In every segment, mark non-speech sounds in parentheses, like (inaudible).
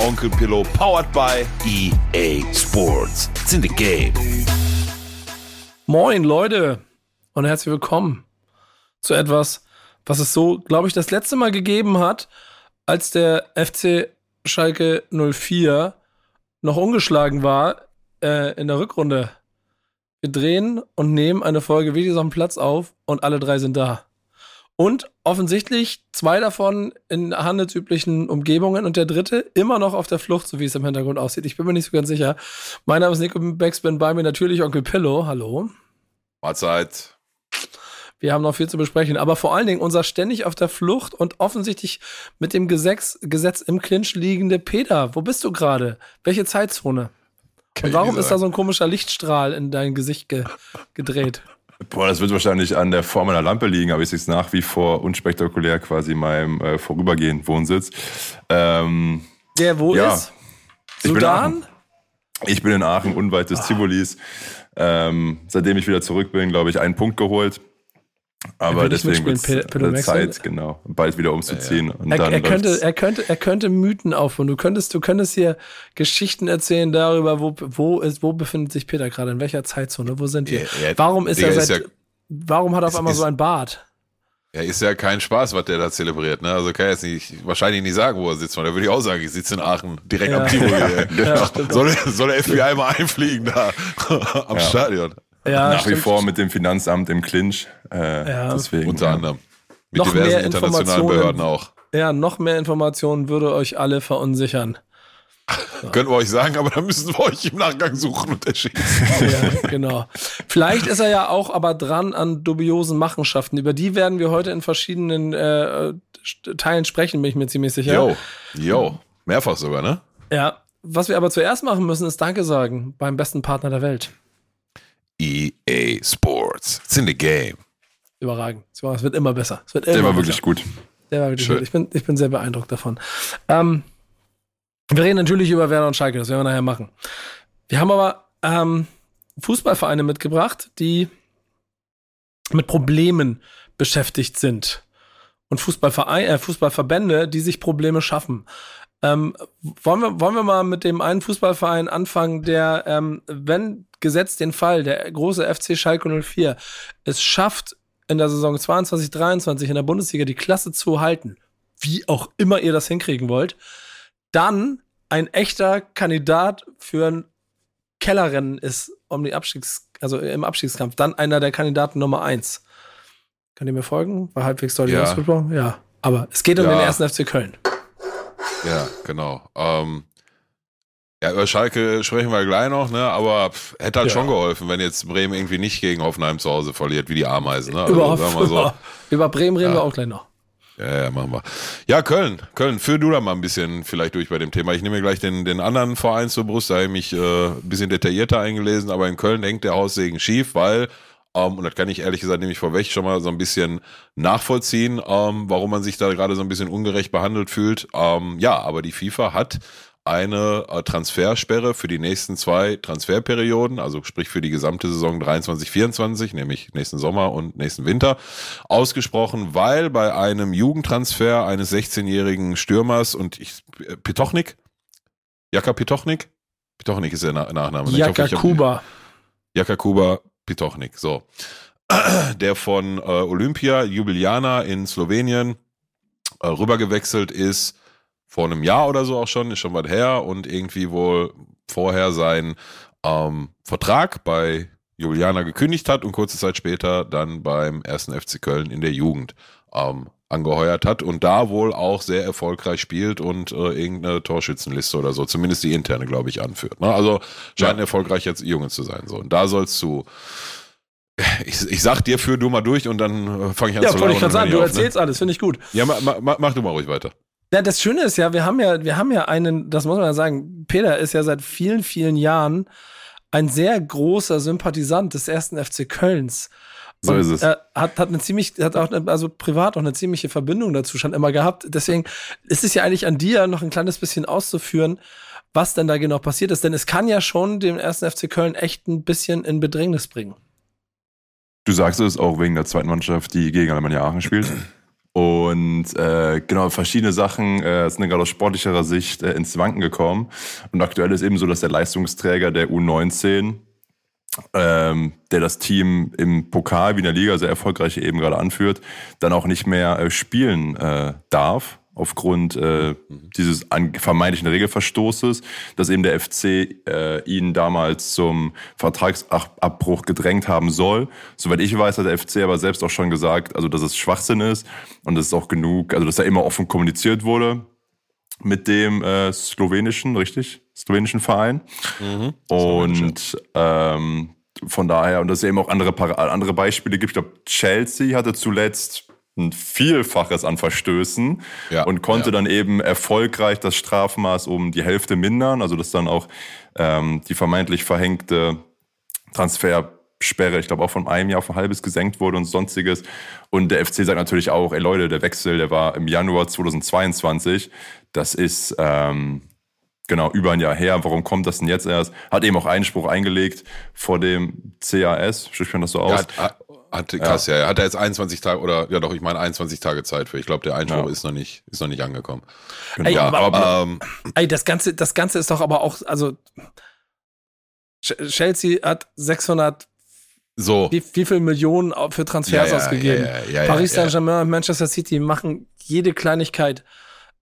Onkel Pillow, powered by EA Sports. It's in the game. Moin, Leute, und herzlich willkommen zu etwas, was es so, glaube ich, das letzte Mal gegeben hat, als der FC Schalke 04 noch ungeschlagen war äh, in der Rückrunde. Wir drehen und nehmen eine Folge Videos am Platz auf und alle drei sind da. Und offensichtlich zwei davon in handelsüblichen Umgebungen und der dritte immer noch auf der Flucht, so wie es im Hintergrund aussieht. Ich bin mir nicht so ganz sicher. Mein Name ist Nico Backspin, bei mir natürlich Onkel Pillow. Hallo. Mahlzeit. Wir haben noch viel zu besprechen, aber vor allen Dingen unser ständig auf der Flucht und offensichtlich mit dem Gesetz, Gesetz im Clinch liegende Peter. Wo bist du gerade? Welche Zeitzone? Und warum ist da so ein komischer Lichtstrahl in dein Gesicht ge gedreht? Boah, das wird wahrscheinlich an der Form meiner Lampe liegen, aber ich sehe es nach wie vor unspektakulär quasi in meinem äh, vorübergehenden Wohnsitz. Ähm, Der wo ja. ist? Sudan? Aachen. ich bin in Aachen, unweit des Tivolis. Ähm, seitdem ich wieder zurück bin, glaube ich, einen Punkt geholt. Aber deswegen wird es? Zeit, genau, bald wieder umzuziehen. Und Er, dann er, könnte, er, könnte, er könnte Mythen aufbauen. Du könntest, du könntest hier Geschichten erzählen darüber, wo, wo, ist, wo befindet sich Peter gerade, in welcher Zeitzone, wo sind wir? Ja, ja, warum ist Digga, er ist seit, ja- warum hat er auf ist- einmal so ist- ein Bart? Ja, ist ja kein Spaß, was der da zelebriert, ne? Also kann er jetzt nicht, wahrscheinlich nicht sagen, wo er sitzt, weil da würde ich auch sagen, ich sitze in Aachen, direkt Ja. am Tivoli. (laughs) Ja, stimmt. soll, der- soll der FBI mal einfliegen da (laughs) am Ja. Stadion? Ja, nach wie stimmt. vor mit dem Finanzamt im Clinch. Äh, Ja. deswegen, Unter ja. anderem. Mit Noch diversen mehr internationalen Informationen. Behörden auch. Ja, noch mehr Informationen würde euch alle verunsichern. (laughs) Können wir euch sagen, aber dann müssen wir euch im Nachgang suchen und erschießen. (laughs) Ja, genau. Vielleicht ist er ja auch aber dran an dubiosen Machenschaften. Über die werden wir heute in verschiedenen äh, Teilen sprechen, bin ich mir ziemlich sicher. Jo, jo. Mehrfach sogar, ne? Ja. Was wir aber zuerst machen müssen, ist Danke sagen beim besten Partner der Welt. EA Sports. It's in the game. Überragend. Es wird immer besser. Es wird immer Der war besser. wirklich gut. Der war wirklich Schön. gut. Ich bin, ich bin sehr beeindruckt davon. Ähm, wir reden natürlich über Werder und Schalke, das werden wir nachher machen. Wir haben aber ähm, Fußballvereine mitgebracht, die mit Problemen beschäftigt sind. Und Fußballvereine, äh, Fußballverbände, die sich Probleme schaffen. Ähm, wollen, wir, wollen wir mal mit dem einen Fußballverein anfangen, der, ähm, wenn gesetzt den Fall, der große FC Schalke 04, es schafft, in der Saison 22, 23 in der Bundesliga die Klasse zu halten, wie auch immer ihr das hinkriegen wollt, dann ein echter Kandidat für ein Kellerrennen ist um die Abstiegs, also im Abstiegskampf, dann einer der Kandidaten Nummer eins. Könnt ihr mir folgen? War halbwegs deutlich Ja. ausgesprochen? Ja. Aber es geht um Ja. den ersten FC Köln. Ja, genau. Ähm, ja, über Schalke sprechen wir gleich noch, ne? Aber pff, hätte halt Ja. schon geholfen, wenn jetzt Bremen irgendwie nicht gegen Hoffenheim zu Hause verliert, wie die Ameisen. Ne? Also, Überhaupt. so. Über, über Bremen reden Ja. wir auch gleich noch. Ja, ja, machen wir. Ja, Köln, Köln, führ du da mal ein bisschen vielleicht durch bei dem Thema. Ich nehme mir gleich den, den anderen Verein zur Brust, da habe ich mich äh, ein bisschen detaillierter eingelesen, aber in Köln hängt der Haussegen schief, weil, ähm, und das kann ich ehrlich gesagt nämlich vorweg schon mal so ein bisschen nachvollziehen, ähm, warum man sich da gerade so ein bisschen ungerecht behandelt fühlt. Ähm, ja, aber die FIFA hat eine äh, Transfersperre für die nächsten zwei Transferperioden, also sprich für die gesamte Saison 23-24, nämlich nächsten Sommer und nächsten Winter, ausgesprochen, weil bei einem Jugendtransfer eines 16-jährigen Stürmers und ich, äh, Pitochnik, Jaka Pitochnik, Pitochnik ist der Na Nachname. Jaka ich hab- Kuba. Pitochnik, so. (clears throat) Der von äh, Olympia, Ljubljana in Slowenien, äh, rübergewechselt ist, vor einem Jahr oder so auch schon, ist schon was her und irgendwie wohl vorher seinen ähm, Vertrag bei Juliana gekündigt hat und kurze Zeit später dann beim ersten FC Köln in der Jugend ähm, angeheuert hat und da wohl auch sehr erfolgreich spielt und äh, irgendeine Torschützenliste oder so, zumindest die interne, glaube ich, anführt. Ne? Also scheint ein erfolgreich jetzt Junge zu sein. So. Und da sollst du (laughs) ich, ich sag dir, führ du mal durch und dann äh, fange ich an Ja, zu wollte ich gerade sagen, du auf, erzählst alles, finde ich gut. Ne? Ja, mach, mach, mach du mal ruhig weiter. Ja, das Schöne ist ja, wir haben ja, wir haben ja einen, das muss man ja sagen, Peter ist ja seit vielen, vielen Jahren ein sehr großer Sympathisant des ersten FC Kölns. So ist es. Er hat, hat eine ziemlich, hat auch eine, also privat auch eine ziemliche Verbindung dazu schon immer gehabt. Deswegen ist es ja eigentlich an dir, noch ein kleines bisschen auszuführen, was denn da genau passiert ist. Denn es kann ja schon dem ersten FC Köln echt ein bisschen in Bedrängnis bringen. Du sagst es auch wegen der zweiten Mannschaft, die gegen Alemannia Aachen spielt. Und äh, genau, verschiedene Sachen äh, sind gerade aus sportlicherer Sicht äh, ins Wanken gekommen. Und aktuell ist eben so, dass der Leistungsträger der U19, ähm, der das Team im Pokal wie in der Liga sehr erfolgreich eben gerade anführt, dann auch nicht mehr äh, spielen äh, darf aufgrund äh, dieses an, vermeintlichen Regelverstoßes, dass eben der FC äh, ihn damals zum Vertragsabbruch gedrängt haben soll. Soweit ich weiß, hat der FC aber selbst auch schon gesagt, also dass es Schwachsinn ist und dass es auch genug, also dass da immer offen kommuniziert wurde mit dem äh, slowenischen, richtig? Slowenischen Verein. Mhm. Und ähm, von daher, und dass es eben auch andere, andere Beispiele gibt. Ich glaube, Chelsea hatte zuletzt ein Vielfaches an Verstößen Ja, und konnte ja. dann eben erfolgreich das Strafmaß um die Hälfte mindern, also dass dann auch ähm, die vermeintlich verhängte Transfersperre, ich glaube auch von einem Jahr auf ein halbes gesenkt wurde und sonstiges. Und der FC sagt natürlich auch, ey Leute, der Wechsel, der war im Januar 2022, das ist ähm, genau über ein Jahr her. Warum kommt das denn jetzt erst? Hat eben auch Einspruch eingelegt vor dem CAS, spricht man das so Ja, aus? hat, hat, hat, krass, ja. Er hat er jetzt 21 Tage oder ja doch, ich meine 21 Tage Zeit für. Ich glaube, der Einspruch Ja. ist noch nicht, ist noch nicht angekommen. Ey, ja, aber- aber, ähm, Ey, das Ganze, das Ganze ist doch aber auch, also Ch- Chelsea hat 600, so. wie, wie viel Millionen für Transfers Ja, ja, ausgegeben. ja, ja, ja, Paris ja, ja. Saint-Germain und Manchester City machen jede Kleinigkeit,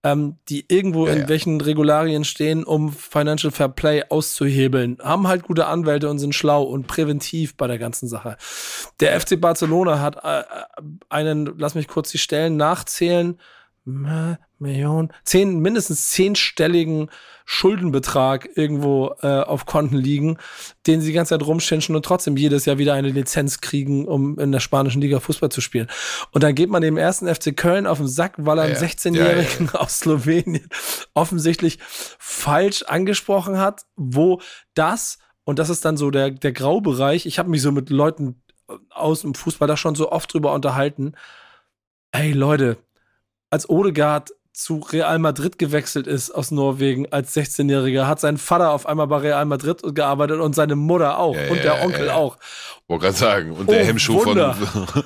ähm, die irgendwo Ja, in ja. welchen Regularien stehen, um Financial Fair Play auszuhebeln, haben halt gute Anwälte und sind schlau und präventiv bei der ganzen Sache. Der FC Barcelona hat äh, einen, lass mich kurz die Stellen nachzählen, Millionen, zehn, mindestens zehnstelligen Schuldenbetrag irgendwo äh, auf Konten liegen, den sie die ganze Zeit rumschinschen und trotzdem jedes Jahr wieder eine Lizenz kriegen, um in der spanischen Liga Fußball zu spielen. Und dann geht man dem ersten FC Köln auf den Sack, weil er einen Ja, 16-Jährigen aus Slowenien offensichtlich falsch angesprochen hat, wo das, und das ist dann so der, der Graubereich, ich habe mich so mit Leuten aus dem Fußball da schon so oft drüber unterhalten. Ey Leute, als Odegaard zu Real Madrid gewechselt ist aus Norwegen als 16-Jähriger, hat sein Vater auf einmal bei Real Madrid gearbeitet und seine Mutter auch Ja, und ja, der Onkel ja. auch. Wollte gerade sagen. Und der Oh, Hemmschuh Wunder. von. (laughs)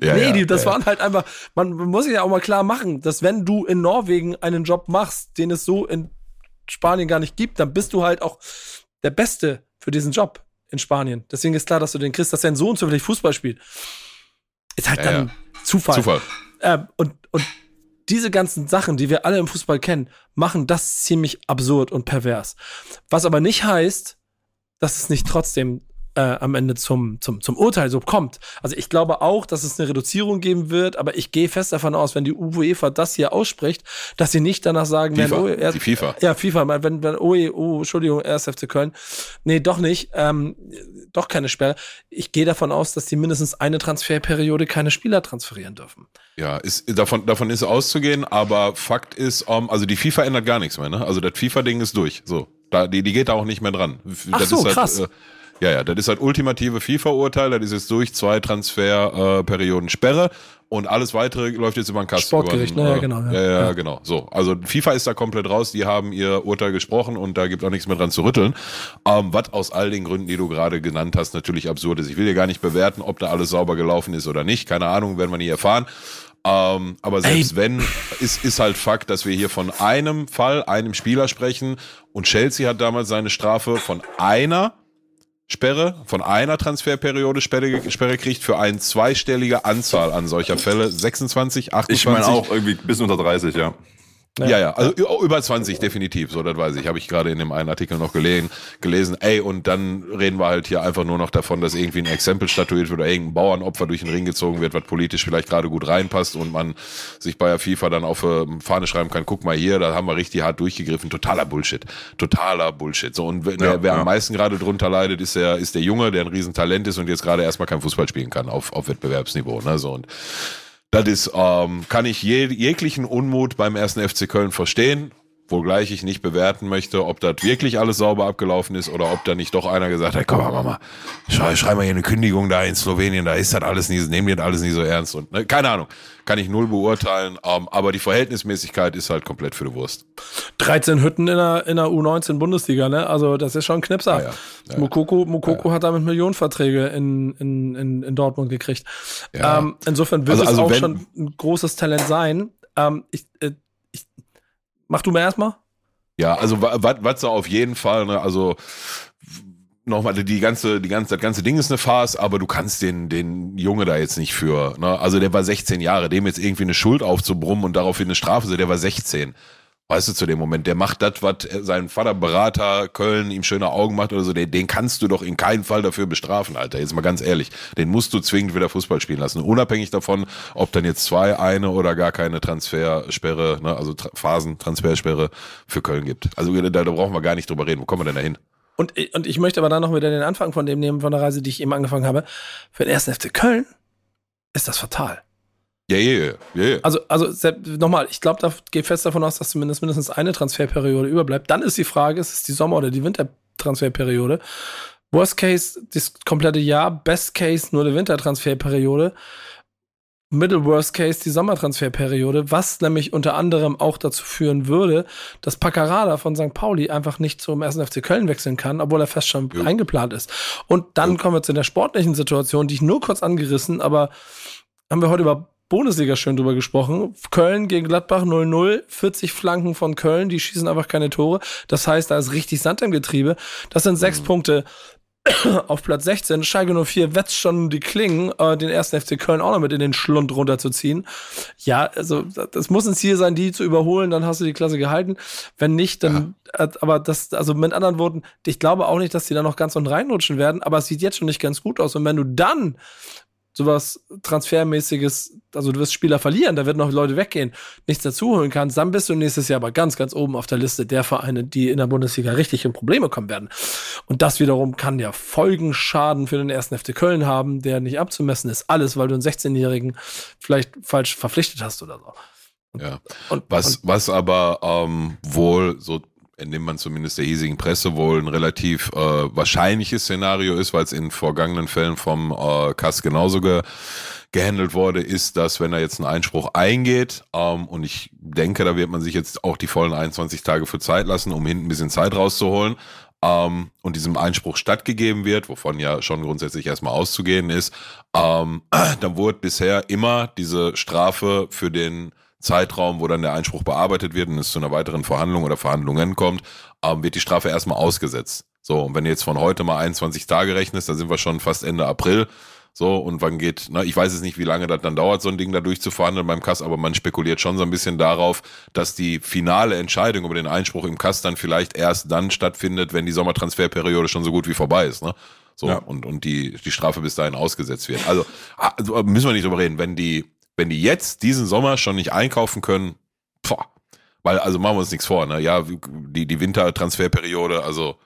ja, nee, ja, die, das waren halt einfach, man muss sich ja auch mal klar machen, dass wenn du in Norwegen einen Job machst, den es so in Spanien gar nicht gibt, dann bist du halt auch der Beste für diesen Job in Spanien. Deswegen ist klar, dass du den kriegst, dass dein Sohn zufällig Fußball spielt. Ist halt dann. Zufall. Zufall. Ähm, und, und diese ganzen Sachen, die wir alle im Fußball kennen, machen das ziemlich absurd und pervers. Was aber nicht heißt, dass es nicht trotzdem äh, am Ende zum, zum, zum Urteil so kommt. Also ich glaube auch, dass es eine Reduzierung geben wird, aber ich gehe fest davon aus, wenn die UEFA das hier ausspricht, dass sie nicht danach sagen FIFA, werden, oh, er, die FIFA. ja, FIFA, wenn, wenn, oh, oh, Entschuldigung, erst FC Köln. Nee, doch nicht. Ähm, doch keine Sperre. Ich gehe davon aus, dass die mindestens eine Transferperiode keine Spieler transferieren dürfen. Ja, ist, davon, davon ist auszugehen, aber Fakt ist, ähm, also die FIFA ändert gar nichts mehr, ne? Also das FIFA-Ding ist durch. So. Da, die, die geht da auch nicht mehr dran. Ach das so, ist halt, krass. Äh, ja, ja, das ist halt ultimative FIFA-Urteil, das ist jetzt durch zwei Transferperioden äh, Sperre und alles weitere läuft jetzt über den Kasten. Sportgericht, den, ne, ja, genau, ja. Ja, ja, Ja. genau. So, also FIFA ist da komplett raus, die haben ihr Urteil gesprochen und da gibt auch nichts mehr dran zu rütteln. Ähm, was aus all den Gründen, die du gerade genannt hast, natürlich absurd ist. Ich will dir gar nicht bewerten, ob da alles sauber gelaufen ist oder nicht. Keine Ahnung, werden wir nie erfahren. Ähm, aber selbst Ey. wenn, ist, ist halt Fakt, dass wir hier von einem Fall, einem Spieler sprechen und Chelsea hat damals seine Strafe von einer Sperre, von einer Transferperiode Sperre, Sperre kriegt für eine zweistellige Anzahl an solcher Fälle. 26, 28. Ich meine auch irgendwie bis unter 30, ja. Ja, ja, also ü- über 20 definitiv, so das weiß ich. Habe ich gerade in dem einen Artikel noch gelesen, gelesen. Ey, und dann reden wir halt hier einfach nur noch davon, dass irgendwie ein Exempel statuiert wird oder irgendein Bauernopfer durch den Ring gezogen wird, was politisch vielleicht gerade gut reinpasst und man sich bei der FIFA dann auf äh, Fahne schreiben kann, guck mal hier, da haben wir richtig hart durchgegriffen. Totaler Bullshit. Totaler Bullshit. So, und wer, Ja, wer ja. am meisten gerade drunter leidet, ist der, ist der Junge, der ein Riesentalent ist und jetzt gerade erstmal kein Fußball spielen kann auf, auf Wettbewerbsniveau. Ne? So, und das ist, ähm, kann ich je, jeglichen Unmut beim ersten FC Köln verstehen. Wohlgleich ich nicht bewerten möchte, ob das wirklich alles sauber abgelaufen ist oder ob da nicht doch einer gesagt hat, komm mal, Mama, schrei, schrei mal hier eine Kündigung da in Slowenien, da ist das alles nie, nehmen wir das alles nie so ernst. Und ne, keine Ahnung, kann ich null beurteilen, ähm, aber die Verhältnismäßigkeit ist halt komplett für die Wurst. 13 Hütten in der, in der U19 Bundesliga, ne? Also das ist schon ein Knipser. Ja, ja. Ja, Mokoko, Mokoko hat damit Millionenverträge in, in, in, in Dortmund gekriegt. Ähm, insofern wird Also- es also auch schon ein großes Talent sein. Ähm, ich, äh, mach du mal erstmal. Ja, also da auf jeden Fall, ne, also nochmal die ganze, die ganze, das ganze Ding ist eine Farce, aber du kannst den, den Junge da jetzt nicht für, ne, also der war 16 Jahre, dem jetzt irgendwie eine Schuld aufzubrummen und daraufhin eine Strafe, der war 16. Weißt du, zu dem Moment, der macht das, was sein Vater Berater Köln ihm schöne Augen macht oder so, den, den kannst du doch in keinem Fall dafür bestrafen, Alter. Jetzt mal ganz ehrlich. Den musst du zwingend wieder Fußball spielen lassen. Unabhängig davon, ob dann jetzt zwei, eine oder gar keine Transfersperre, ne, also Tra Phasen-Transfersperre für Köln gibt. Also da, da brauchen wir gar nicht drüber reden. Wo kommen wir denn da hin? Und, und ich möchte aber dann noch wieder den Anfang von dem nehmen, von der Reise, die ich eben angefangen habe. Für den ersten FC Köln ist das fatal. Ja, ja, ja, ja. Also, also nochmal, ich glaube, da gehe fest davon aus, dass zumindest mindestens eine Transferperiode überbleibt. Dann ist die Frage, ist es die Sommer- oder die Wintertransferperiode? Worst Case das komplette Jahr, Best Case nur die Wintertransferperiode. Middle Worst Case die Sommertransferperiode, was nämlich unter anderem auch dazu führen würde, dass Paccarada von St. Pauli einfach nicht zum 1. FC Köln wechseln kann, obwohl er fest schon Jo. eingeplant ist. Und dann Jo. kommen wir zu der sportlichen Situation, die ich nur kurz angerissen, aber haben wir heute über Bundesliga schön drüber gesprochen. Köln gegen Gladbach 0-0, 40 Flanken von Köln, die schießen einfach keine Tore. Das heißt, da ist richtig Sand im Getriebe. Das sind sechs Punkte (clears throat) auf Platz 16. Schalke 04 wetzt schon die Klingen, äh, den ersten FC Köln auch noch mit in den Schlund runterzuziehen. Ja, also das muss ein Ziel sein, die zu überholen, dann hast du die Klasse gehalten. Wenn nicht, dann, äh, aber das, also mit anderen Worten, ich glaube auch nicht, dass die da noch ganz unten reinrutschen werden, aber es sieht jetzt schon nicht ganz gut aus. Und wenn du dann sowas Transfermäßiges, also du wirst Spieler verlieren, da werden noch Leute weggehen, nichts dazuholen kannst, dann bist du nächstes Jahr aber ganz, ganz oben auf der Liste der Vereine, die in der Bundesliga richtig in Probleme kommen werden. Und das wiederum kann ja Folgenschaden für den ersten FC Köln haben, der nicht abzumessen ist. Alles, weil du einen 16-Jährigen vielleicht falsch verpflichtet hast oder so. ja. Und, Was, und was aber ähm, wohl, so entnimmt man zumindest der hiesigen Presse, wohl ein relativ äh, wahrscheinliches Szenario ist, weil es in vergangenen Fällen vom äh, Kass genauso ge gehandelt wurde, ist, dass wenn er jetzt einen Einspruch eingeht, ähm, und ich denke, da wird man sich jetzt auch die vollen 21 Tage für Zeit lassen, um hinten ein bisschen Zeit rauszuholen, ähm, und diesem Einspruch stattgegeben wird, wovon ja schon grundsätzlich erstmal auszugehen ist, ähm, (clears throat) dann wurde bisher immer diese Strafe für den Zeitraum, wo dann der Einspruch bearbeitet wird und es zu einer weiteren Verhandlung oder Verhandlungen kommt, ähm, wird die Strafe erstmal ausgesetzt. So, und wenn du jetzt von heute mal 21 Tage rechnest, dann sind wir schon fast Ende April. So, und wann geht, na, ich weiß jetzt nicht, wie lange das dann dauert, so ein Ding da durchzuverhandeln beim Kass, aber man spekuliert schon so ein bisschen darauf, dass die finale Entscheidung über den Einspruch im Kass dann vielleicht erst dann stattfindet, wenn die Sommertransferperiode schon so gut wie vorbei ist, ne? So, Ja. und, und die, die Strafe bis dahin ausgesetzt wird. Also, also müssen wir nicht drüber reden. Wenn die, wenn die jetzt diesen Sommer schon nicht einkaufen können, boah, weil, also machen wir uns nichts vor, ne? Ja, die, die Wintertransferperiode, also,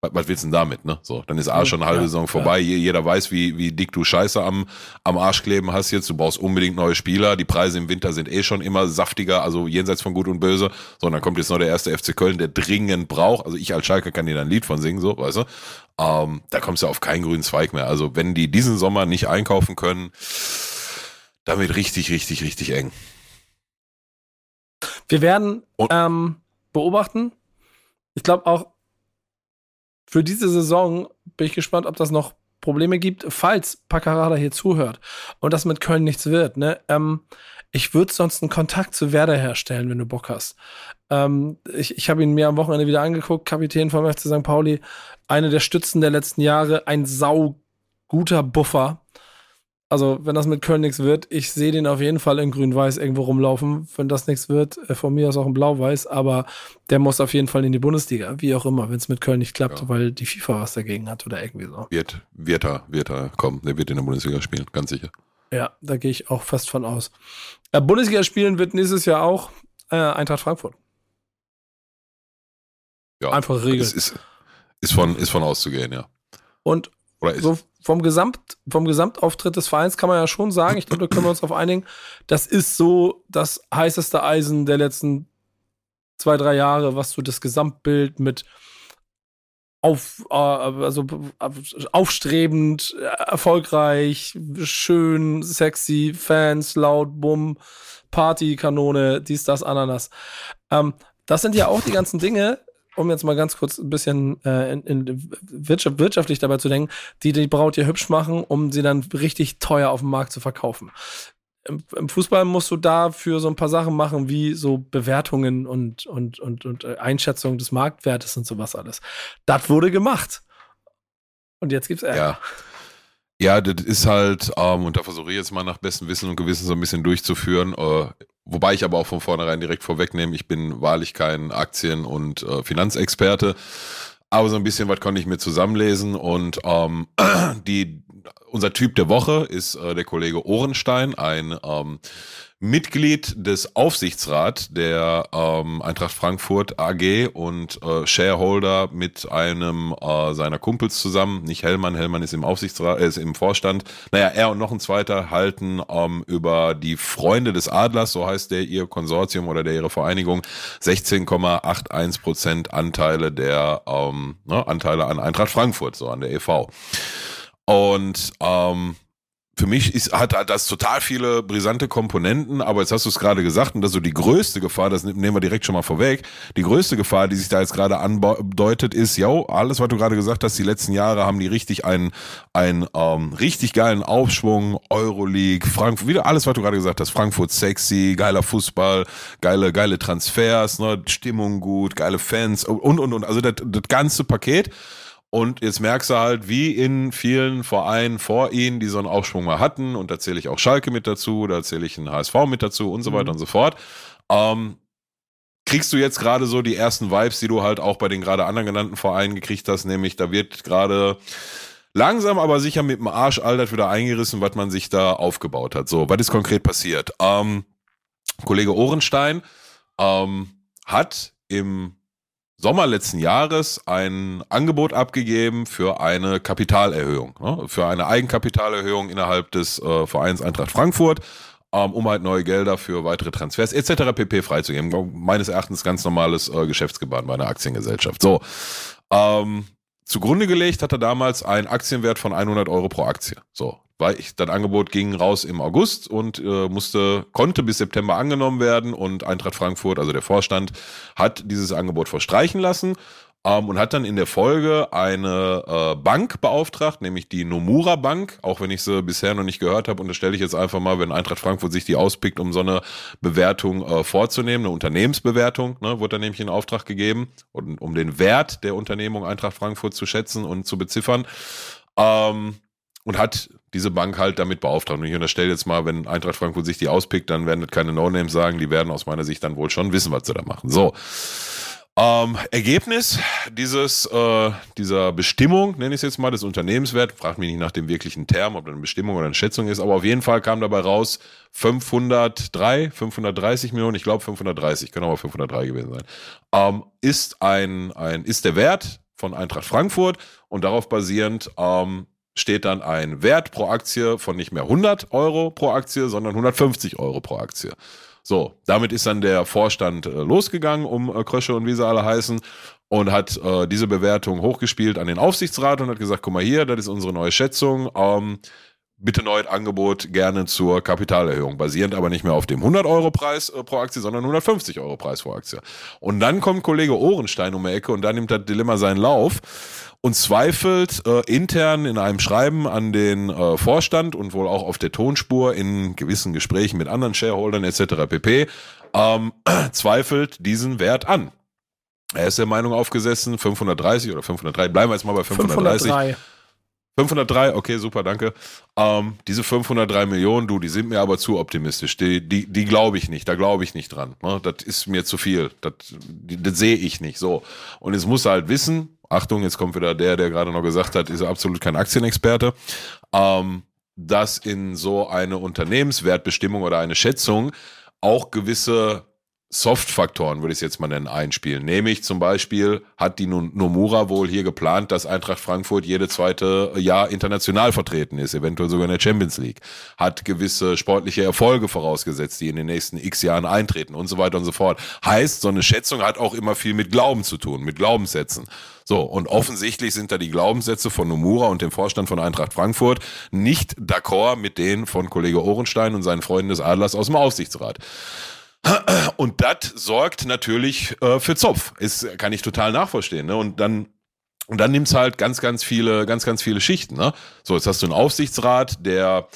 was, willst du denn damit, ne? So, dann ist A schon eine halbe Ja, Saison vorbei. Je- Jeder weiß, wie, wie dick du Scheiße am, am Arsch kleben hast jetzt. Du brauchst unbedingt neue Spieler. Die Preise im Winter sind eh schon immer saftiger, also jenseits von Gut und Böse. So, und dann kommt jetzt noch der erste FC Köln, der dringend braucht. Also ich als Schalke kann dir da ein Lied von singen, so, weißt du? Ähm, da kommst du auf keinen grünen Zweig mehr. Also wenn die diesen Sommer nicht einkaufen können, wird richtig, richtig, richtig eng. Wir werden ähm, beobachten. Ich glaube auch für diese Saison bin ich gespannt, ob das noch Probleme gibt, falls Paccarada hier zuhört und das mit Köln nichts wird. Ne? Ähm, ich würde sonst einen Kontakt zu Werder herstellen, wenn du Bock hast. Ähm, ich ich habe ihn mir am Wochenende wieder angeguckt, Kapitän vom FC St. Pauli, eine der Stützen der letzten Jahre, ein sau guter Buffer. Also, wenn das mit Köln nichts wird, ich sehe den auf jeden Fall in Grün-Weiß irgendwo rumlaufen. Wenn das nichts wird, äh, von mir aus auch in Blau-Weiß, aber der muss auf jeden Fall in die Bundesliga, wie auch immer, wenn es mit Köln nicht klappt, Ja. weil die FIFA was dagegen hat oder irgendwie so. Wird, wird er, wird er kommen. Der wird in der Bundesliga spielen, ganz sicher. Ja, da gehe ich auch fest von aus. Äh, Bundesliga spielen wird nächstes Jahr auch äh, Eintracht Frankfurt. Ja, Einfache Regel. Es ist, ist, von, ist von auszugehen, ja. Und Oder ist, so vom, Gesamt, vom Gesamtauftritt des Vereins kann man ja schon sagen, ich glaube, da können wir uns auf einigen, das ist so das heißeste Eisen der letzten zwei, drei Jahre, was so das Gesamtbild mit auf, äh, also aufstrebend, erfolgreich, schön, sexy, Fans, laut, bumm, Party, Kanone, dies, das, Ananas. Ähm, das sind ja auch die ganzen Dinge, um jetzt mal ganz kurz ein bisschen äh, in, in Wirtschaft, wirtschaftlich dabei zu denken, die die Braut hier hübsch machen, um sie dann richtig teuer auf dem Markt zu verkaufen. Im, Im, Fußball musst du dafür so ein paar Sachen machen, wie so Bewertungen und, und, und, und äh, Einschätzung des Marktwertes und sowas alles. Das wurde gemacht. Und jetzt gibt's Ärger. Ja. Ja, das ist halt, ähm, und da versuche ich jetzt mal nach bestem Wissen und Gewissen so ein bisschen durchzuführen. Äh, wobei ich aber auch von vornherein direkt vorwegnehme, ich bin wahrlich kein Aktien- und äh, Finanzexperte. Aber so ein bisschen was konnte ich mir zusammenlesen und ähm, (clears throat) die, unser Typ der Woche ist äh, der Kollege Ohrenstein, ein ähm, Mitglied des Aufsichtsrats der ähm, Eintracht Frankfurt AG und äh, Shareholder mit einem äh, seiner Kumpels zusammen. Nicht Hellmann, Hellmann ist im Aufsichtsrat, äh, ist im Vorstand. Naja, er und noch ein zweiter halten ähm, über die Freunde des Adlers, so heißt der ihr Konsortium oder der ihre Vereinigung, 16,81 Prozent Anteile der ähm, ne, Anteile an Eintracht Frankfurt, so an der EV. Und ähm, für mich ist, hat, hat das total viele brisante Komponenten, aber jetzt hast du es gerade gesagt und das ist so die größte Gefahr, das nehmen wir direkt schon mal vorweg, die größte Gefahr, die sich da jetzt gerade andeutet, ist, ja, alles, was du gerade gesagt hast, die letzten Jahre haben die richtig einen, einen ähm, richtig geilen Aufschwung, Euroleague, Frankfurt, wieder alles, was du gerade gesagt hast, Frankfurt sexy, geiler Fußball, geile, geile Transfers, ne, Stimmung gut, geile Fans und, und, und, also das, das ganze Paket. Und jetzt merkst du halt, wie in vielen Vereinen vor ihnen, die so einen Aufschwung mal hatten, und da zähle ich auch Schalke mit dazu, da zähle ich einen HSV mit dazu und so weiter mhm. und so fort. Ähm, kriegst du jetzt gerade so die ersten Vibes, die du halt auch bei den gerade anderen genannten Vereinen gekriegt hast, nämlich da wird gerade langsam aber sicher mit dem Arsch all das wieder eingerissen, was man sich da aufgebaut hat. So, was ist konkret passiert? Ähm, Kollege Ohrenstein ähm, hat im Sommer letzten Jahres ein Angebot abgegeben für eine Kapitalerhöhung, ne? für eine Eigenkapitalerhöhung innerhalb des äh, Vereins Eintracht Frankfurt, ähm, um halt neue Gelder für weitere Transfers etc. pp. freizugeben. Meines Erachtens ganz normales äh, Geschäftsgebaren bei einer Aktiengesellschaft. So, ähm, zugrunde gelegt hat er damals einen Aktienwert von 100 Euro pro Aktie. So, weil ich, das Angebot ging raus im August und äh, musste, konnte bis September angenommen werden und Eintracht Frankfurt, also der Vorstand, hat dieses Angebot verstreichen lassen ähm, und hat dann in der Folge eine äh, Bank beauftragt, nämlich die Nomura Bank, auch wenn ich sie bisher noch nicht gehört habe, und das stelle ich jetzt einfach mal, wenn Eintracht Frankfurt sich die auspickt, um so eine Bewertung äh, vorzunehmen, eine Unternehmensbewertung, ne, wurde da nämlich in Auftrag gegeben, und, um den Wert der Unternehmung Eintracht Frankfurt zu schätzen und zu beziffern. Ähm, und hat diese Bank halt damit beauftragt. Und ich unterstelle jetzt mal, wenn Eintracht Frankfurt sich die auspickt, dann werden das keine No-Names sagen, die werden aus meiner Sicht dann wohl schon wissen, was sie da machen. So. Ähm, Ergebnis dieses, äh, dieser Bestimmung, nenne ich es jetzt mal, des Unternehmenswert, fragt mich nicht nach dem wirklichen Term, ob das eine Bestimmung oder eine Schätzung ist, aber auf jeden Fall kam dabei raus 503, 530 Millionen, ich glaube 530, können aber 503 gewesen sein, ähm, ist ein, ein, ist der Wert von Eintracht Frankfurt und darauf basierend ähm, steht dann ein Wert pro Aktie von nicht mehr 100 Euro pro Aktie, sondern 150 Euro pro Aktie. So, damit ist dann der Vorstand äh, losgegangen, um äh, Krösche und wie sie alle heißen, und hat äh, diese Bewertung hochgespielt an den Aufsichtsrat und hat gesagt, guck mal hier, das ist unsere neue Schätzung. Ähm, bitte neues Angebot gerne zur Kapitalerhöhung, basierend aber nicht mehr auf dem 100 Euro Preis äh, pro Aktie, sondern 150 Euro Preis pro Aktie. Und dann kommt Kollege Ohrenstein um die Ecke und dann nimmt das Dilemma seinen Lauf und zweifelt äh, intern in einem Schreiben an den äh, Vorstand und wohl auch auf der Tonspur in gewissen Gesprächen mit anderen Shareholdern etc. pp. Ähm, (clears throat) zweifelt diesen Wert an. Er ist der Meinung aufgesessen, 530 oder 503, bleiben wir jetzt mal bei 530. 503. 503, okay, super, danke. Ähm, diese 503 Millionen, du, die sind mir aber zu optimistisch. Die, die, die glaube ich nicht, da glaube ich nicht dran. Ne? Das ist mir zu viel. Das, das sehe ich nicht. So. Und es muss halt wissen, Achtung, jetzt kommt wieder der, der gerade noch gesagt hat, ist absolut kein Aktienexperte, ähm, dass in so eine Unternehmenswertbestimmung oder eine Schätzung auch gewisse Soft-Faktoren, würde ich es jetzt mal nennen, einspielen. Nämlich zum Beispiel hat die Nomura wohl hier geplant, dass Eintracht Frankfurt jede zweite Jahr international vertreten ist, eventuell sogar in der Champions League. Hat gewisse sportliche Erfolge vorausgesetzt, die in den nächsten x Jahren eintreten und so weiter und so fort. Heißt, so eine Schätzung hat auch immer viel mit Glauben zu tun, mit Glaubenssätzen. So, und offensichtlich sind da die Glaubenssätze von Nomura und dem Vorstand von Eintracht Frankfurt nicht d'accord mit denen von Kollege Ohrenstein und seinen Freunden des Adlers aus dem Aufsichtsrat. Und das sorgt natürlich äh, für Zopf. Ist, kann ich total nachvollziehen. Ne? Und dann und dann nimmt's halt ganz, ganz viele, ganz, ganz viele Schichten. Ne? So, jetzt hast du einen Aufsichtsrat, der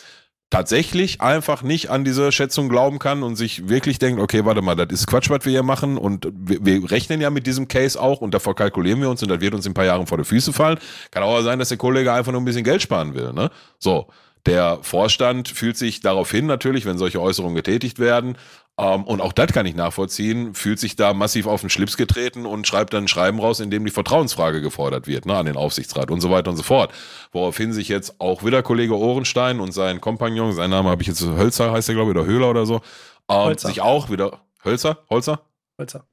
tatsächlich einfach nicht an diese Schätzung glauben kann und sich wirklich denkt, okay, warte mal, das ist Quatsch, was wir hier machen und wir, wir rechnen ja mit diesem Case auch und davor kalkulieren wir uns und das wird uns in ein paar Jahren vor die Füße fallen. Kann auch sein, dass der Kollege einfach nur ein bisschen Geld sparen will. Ne? So, der Vorstand fühlt sich darauf hin natürlich, wenn solche Äußerungen getätigt werden, ähm, und auch das kann ich nachvollziehen, fühlt sich da massiv auf den Schlips getreten und schreibt dann ein Schreiben raus, in dem die Vertrauensfrage gefordert wird, ne, an den Aufsichtsrat und so weiter und so fort. Woraufhin sich jetzt auch wieder Kollege Ohrenstein und sein Kompagnon, sein Name habe ich jetzt, Hölzer heißt er, glaube ich, oder Höhler oder so, ähm, sich auch wieder, Hölzer? Holzer? Holzer.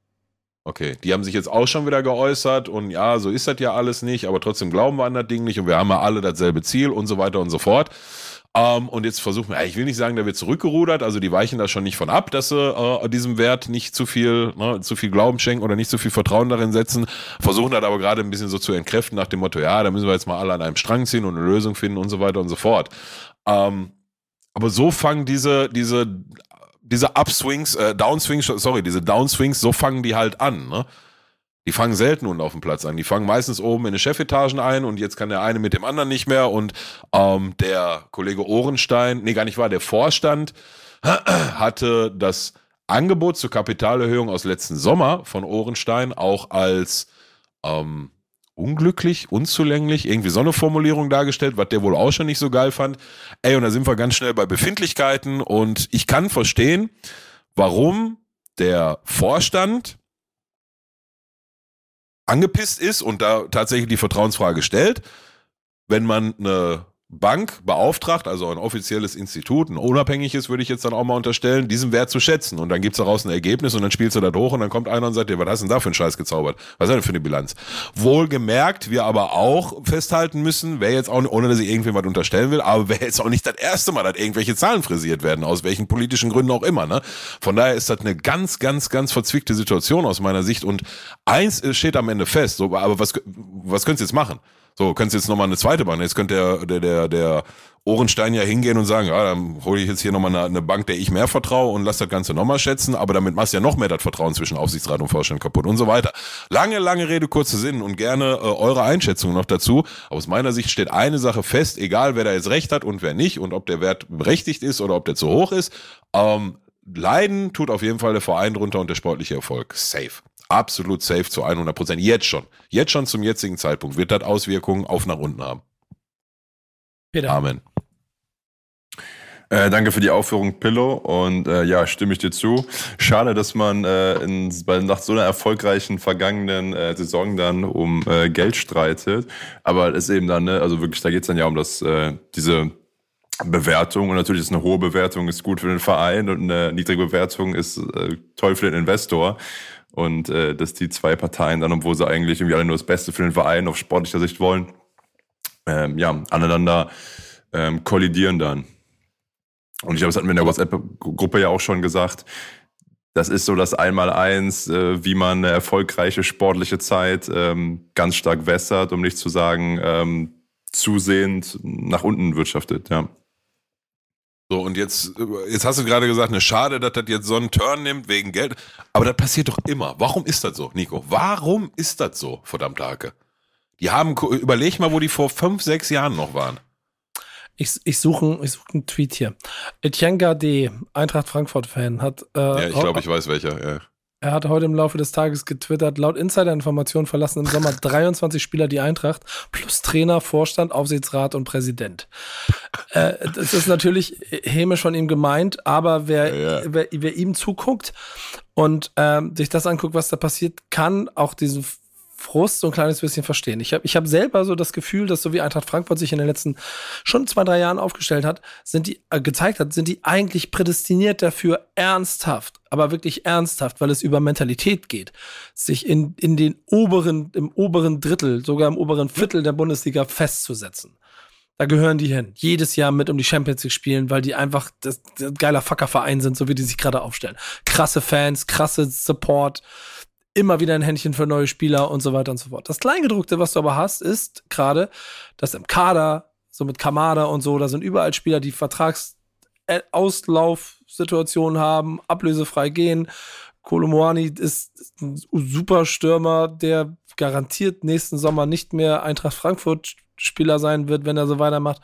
Okay, die haben sich jetzt auch schon wieder geäußert und ja, so ist das ja alles nicht, aber trotzdem glauben wir an das Ding nicht und wir haben ja alle dasselbe Ziel und so weiter und so fort. Ähm, und jetzt versuchen wir, ich will nicht sagen, da wird zurückgerudert, also die weichen da schon nicht von ab, dass sie äh, diesem Wert nicht zu viel, ne, zu viel Glauben schenken oder nicht zu viel Vertrauen darin setzen, versuchen das aber gerade ein bisschen so zu entkräften nach dem Motto, ja, da müssen wir jetzt mal alle an einem Strang ziehen und eine Lösung finden und so weiter und so fort. Ähm, aber so fangen diese, diese, diese Upswings, äh, Downswings, sorry, diese Downswings, so fangen die halt an, ne? Die fangen selten unten auf dem Platz an. Die fangen meistens oben in den Chefetagen ein und jetzt kann der eine mit dem anderen nicht mehr. Und ähm, der Kollege Ohrenstein, nee, gar nicht wahr, der Vorstand (clears throat) hatte das Angebot zur Kapitalerhöhung aus letzten Sommer von Ohrenstein auch als ähm, unglücklich, unzulänglich, irgendwie so eine Formulierung dargestellt, was der wohl auch schon nicht so geil fand. Ey, und da sind wir ganz schnell bei Befindlichkeiten und ich kann verstehen, warum der Vorstand angepisst ist und da tatsächlich die Vertrauensfrage stellt, wenn man eine Bank beauftragt, also ein offizielles Institut, ein unabhängiges, würde ich jetzt dann auch mal unterstellen, diesen Wert zu schätzen. Und dann gibt's daraus ein Ergebnis und dann spielst du da hoch und dann kommt einer und sagt dir, was hast du denn da für einen Scheiß gezaubert? Was ist denn für eine Bilanz? Wohlgemerkt, wir aber auch festhalten müssen, wer jetzt auch, ohne dass ich irgendwem unterstellen will, aber wer jetzt auch nicht das erste Mal, dass irgendwelche Zahlen frisiert werden, aus welchen politischen Gründen auch immer. Ne? Von daher ist das eine ganz, ganz, ganz verzwickte Situation aus meiner Sicht. Und eins steht am Ende fest, so, aber was, was könnt ihr jetzt machen? So, könntest jetzt nochmal eine zweite Bank. Jetzt könnte der, der, der, der Ohrenstein ja hingehen und sagen, ja, dann hole ich jetzt hier nochmal eine, eine Bank, der ich mehr vertraue und lass das Ganze nochmal schätzen, aber damit machst du ja noch mehr das Vertrauen zwischen Aufsichtsrat und Vorstand kaputt und so weiter. Lange, lange Rede, kurze Sinn und gerne äh, eure Einschätzung noch dazu. Aus meiner Sicht steht eine Sache fest, egal wer da jetzt recht hat und wer nicht und ob der Wert berechtigt ist oder ob der zu hoch ist. Ähm, leiden tut auf jeden Fall der Verein drunter und der sportliche Erfolg. Safe absolut safe zu 100 Prozent. Jetzt schon. Jetzt schon zum jetzigen Zeitpunkt wird das Auswirkungen auf nach unten haben. Peter. Amen. Äh, danke für die Aufführung, Pillow. Und äh, ja, stimme ich dir zu. Schade, dass man äh, in, bei, nach so einer erfolgreichen vergangenen äh, Saison dann um äh, Geld streitet. Aber es ist eben dann, ne, also wirklich, da geht es dann ja um das, äh, diese Bewertung. Und natürlich ist eine hohe Bewertung ist gut für den Verein und eine niedrige Bewertung ist äh, toll für den Investor. Und äh, dass die zwei Parteien dann, obwohl sie eigentlich irgendwie alle nur das Beste für den Verein auf sportlicher Sicht wollen, ähm, ja, aneinander ähm, kollidieren dann. Und ich glaube, das hatten wir in der WhatsApp-Gruppe ja auch schon gesagt. Das ist so das Einmaleins, äh, wie man eine erfolgreiche sportliche Zeit ähm, ganz stark wässert, um nicht zu sagen, ähm, zusehend nach unten wirtschaftet, ja. So, und jetzt, jetzt hast du gerade gesagt, eine Schade, dass das jetzt so einen Turn nimmt wegen Geld. Aber das passiert doch immer. Warum ist das so, Nico? Warum ist das so, verdammt Hake? Die haben, überleg mal, wo die vor fünf, sechs Jahren noch waren. Ich, ich suche ich such einen Tweet hier. Etienne Gade, Eintracht Frankfurt-Fan, hat. Äh, ja, ich glaube, ich weiß welcher. Ja. Er hat heute im Laufe des Tages getwittert, laut Insider-Informationen verlassen im Sommer (laughs) 23 Spieler die Eintracht, plus Trainer, Vorstand, Aufsichtsrat und Präsident. Äh, das ist natürlich hämisch von ihm gemeint, aber wer, ja, wer, wer ihm zuguckt und ähm, sich das anguckt, was da passiert, kann auch diesen Frust so ein kleines bisschen verstehen. Ich habe ich hab selber so das Gefühl, dass so wie Eintracht Frankfurt sich in den letzten schon zwei, drei Jahren aufgestellt hat, sind die, äh, gezeigt hat, sind die eigentlich prädestiniert dafür, ernsthaft, aber wirklich ernsthaft, weil es über Mentalität geht, sich in, in den oberen, im oberen Drittel, sogar im oberen Viertel der Bundesliga festzusetzen. Da gehören die hin. Jedes Jahr mit um die Champions League spielen, weil die einfach das, das geiler Fuckerverein sind, so wie die sich gerade aufstellen. Krasse Fans, krasse Support, immer wieder ein Händchen für neue Spieler und so weiter und so fort. Das Kleingedruckte, was du aber hast, ist gerade, dass im Kader, so mit Kamada und so, da sind überall Spieler, die Vertragsauslaufsituationen haben, ablösefrei gehen. Kolomoani ist ein super Stürmer, der garantiert nächsten Sommer nicht mehr Eintracht Frankfurt Spieler sein wird, wenn er so weitermacht.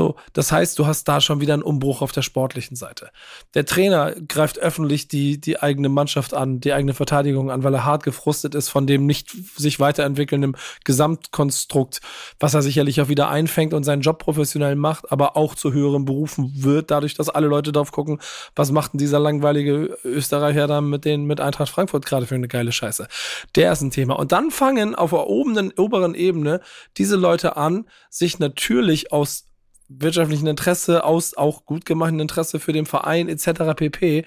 So, das heißt, du hast da schon wieder einen Umbruch auf der sportlichen Seite. Der Trainer greift öffentlich die, die eigene Mannschaft an, die eigene Verteidigung an, weil er hart gefrustet ist von dem nicht sich weiterentwickelnden Gesamtkonstrukt, was er sicherlich auch wieder einfängt und seinen Job professionell macht, aber auch zu höheren Berufen wird, dadurch, dass alle Leute drauf gucken, was macht denn dieser langweilige Österreicher da mit den, mit Eintracht Frankfurt gerade für eine geile Scheiße. Der ist ein Thema. Und dann fangen auf der oberen, oberen Ebene diese Leute an, sich natürlich aus wirtschaftlichen Interesse, aus auch gut gemachten Interesse für den Verein etc. pp.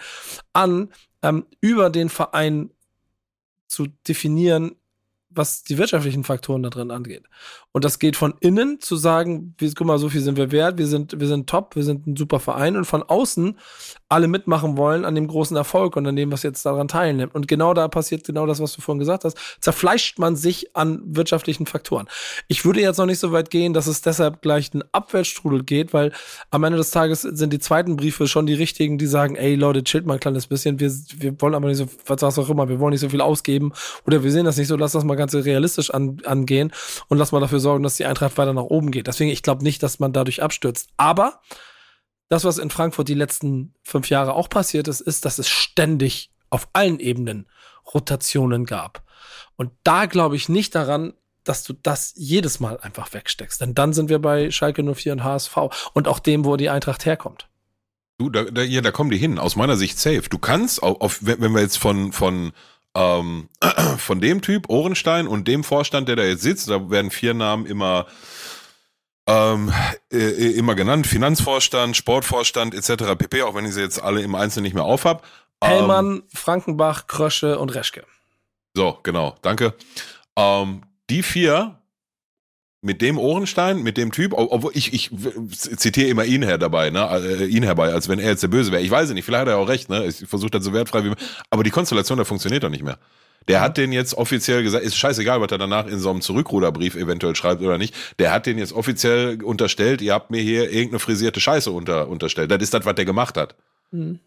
an, ähm, über den Verein zu definieren, was die wirtschaftlichen Faktoren da drin angeht. Und das geht von innen zu sagen, wie, guck mal, so viel sind wir wert, wir sind, wir sind top, wir sind ein super Verein und von außen alle mitmachen wollen an dem großen Erfolg und an dem, was jetzt daran teilnimmt. Und genau da passiert genau das, was du vorhin gesagt hast. Zerfleischt man sich an wirtschaftlichen Faktoren. Ich würde jetzt noch nicht so weit gehen, dass es deshalb gleich einen Abwärtsstrudel geht, weil am Ende des Tages sind die zweiten Briefe schon die richtigen, die sagen, ey Leute, chillt mal ein kleines bisschen, wir, wir wollen aber nicht so, was auch immer, wir wollen nicht so viel ausgeben oder wir sehen das nicht so, lass das mal ganz realistisch an, angehen und lass mal dafür sorgen, dass die Eintracht weiter nach oben geht. Deswegen, ich glaube nicht, dass man dadurch abstürzt. Aber das, was in Frankfurt die letzten fünf Jahre auch passiert ist, ist, dass es ständig auf allen Ebenen Rotationen gab. Und da glaube ich nicht daran, dass du das jedes Mal einfach wegsteckst. Denn dann sind wir bei Schalke 04 und HSV und auch dem, wo die Eintracht herkommt. Du, da, da, ja, da kommen die hin. Aus meiner Sicht safe. Du kannst, auf, auf, wenn wir jetzt von, von ähm, (clears throat) von dem Typ, Ohrenstein, und dem Vorstand, der da jetzt sitzt, da werden vier Namen immer ähm, äh, immer genannt, Finanzvorstand, Sportvorstand etc. pp, auch wenn ich sie jetzt alle im Einzelnen nicht mehr aufhab. Hellmann, ähm, Frankenbach, Krösche und Reschke. So, genau, danke. Ähm, die vier mit dem Ohrenstein, mit dem Typ, obwohl ich, ich zitiere immer ihn her dabei, ne, äh, ihn herbei, als wenn er jetzt der Böse wäre. Ich weiß nicht, vielleicht hat er auch recht, ne, ich versuche das so wertfrei wie, aber die Konstellation, da funktioniert doch nicht mehr. Der hat den jetzt offiziell gesagt, ist scheißegal, was er danach in so einem Zurückruderbrief eventuell schreibt oder nicht. Der hat den jetzt offiziell unterstellt, ihr habt mir hier irgendeine frisierte Scheiße unter, unterstellt. Das ist das, was der gemacht hat. Mhm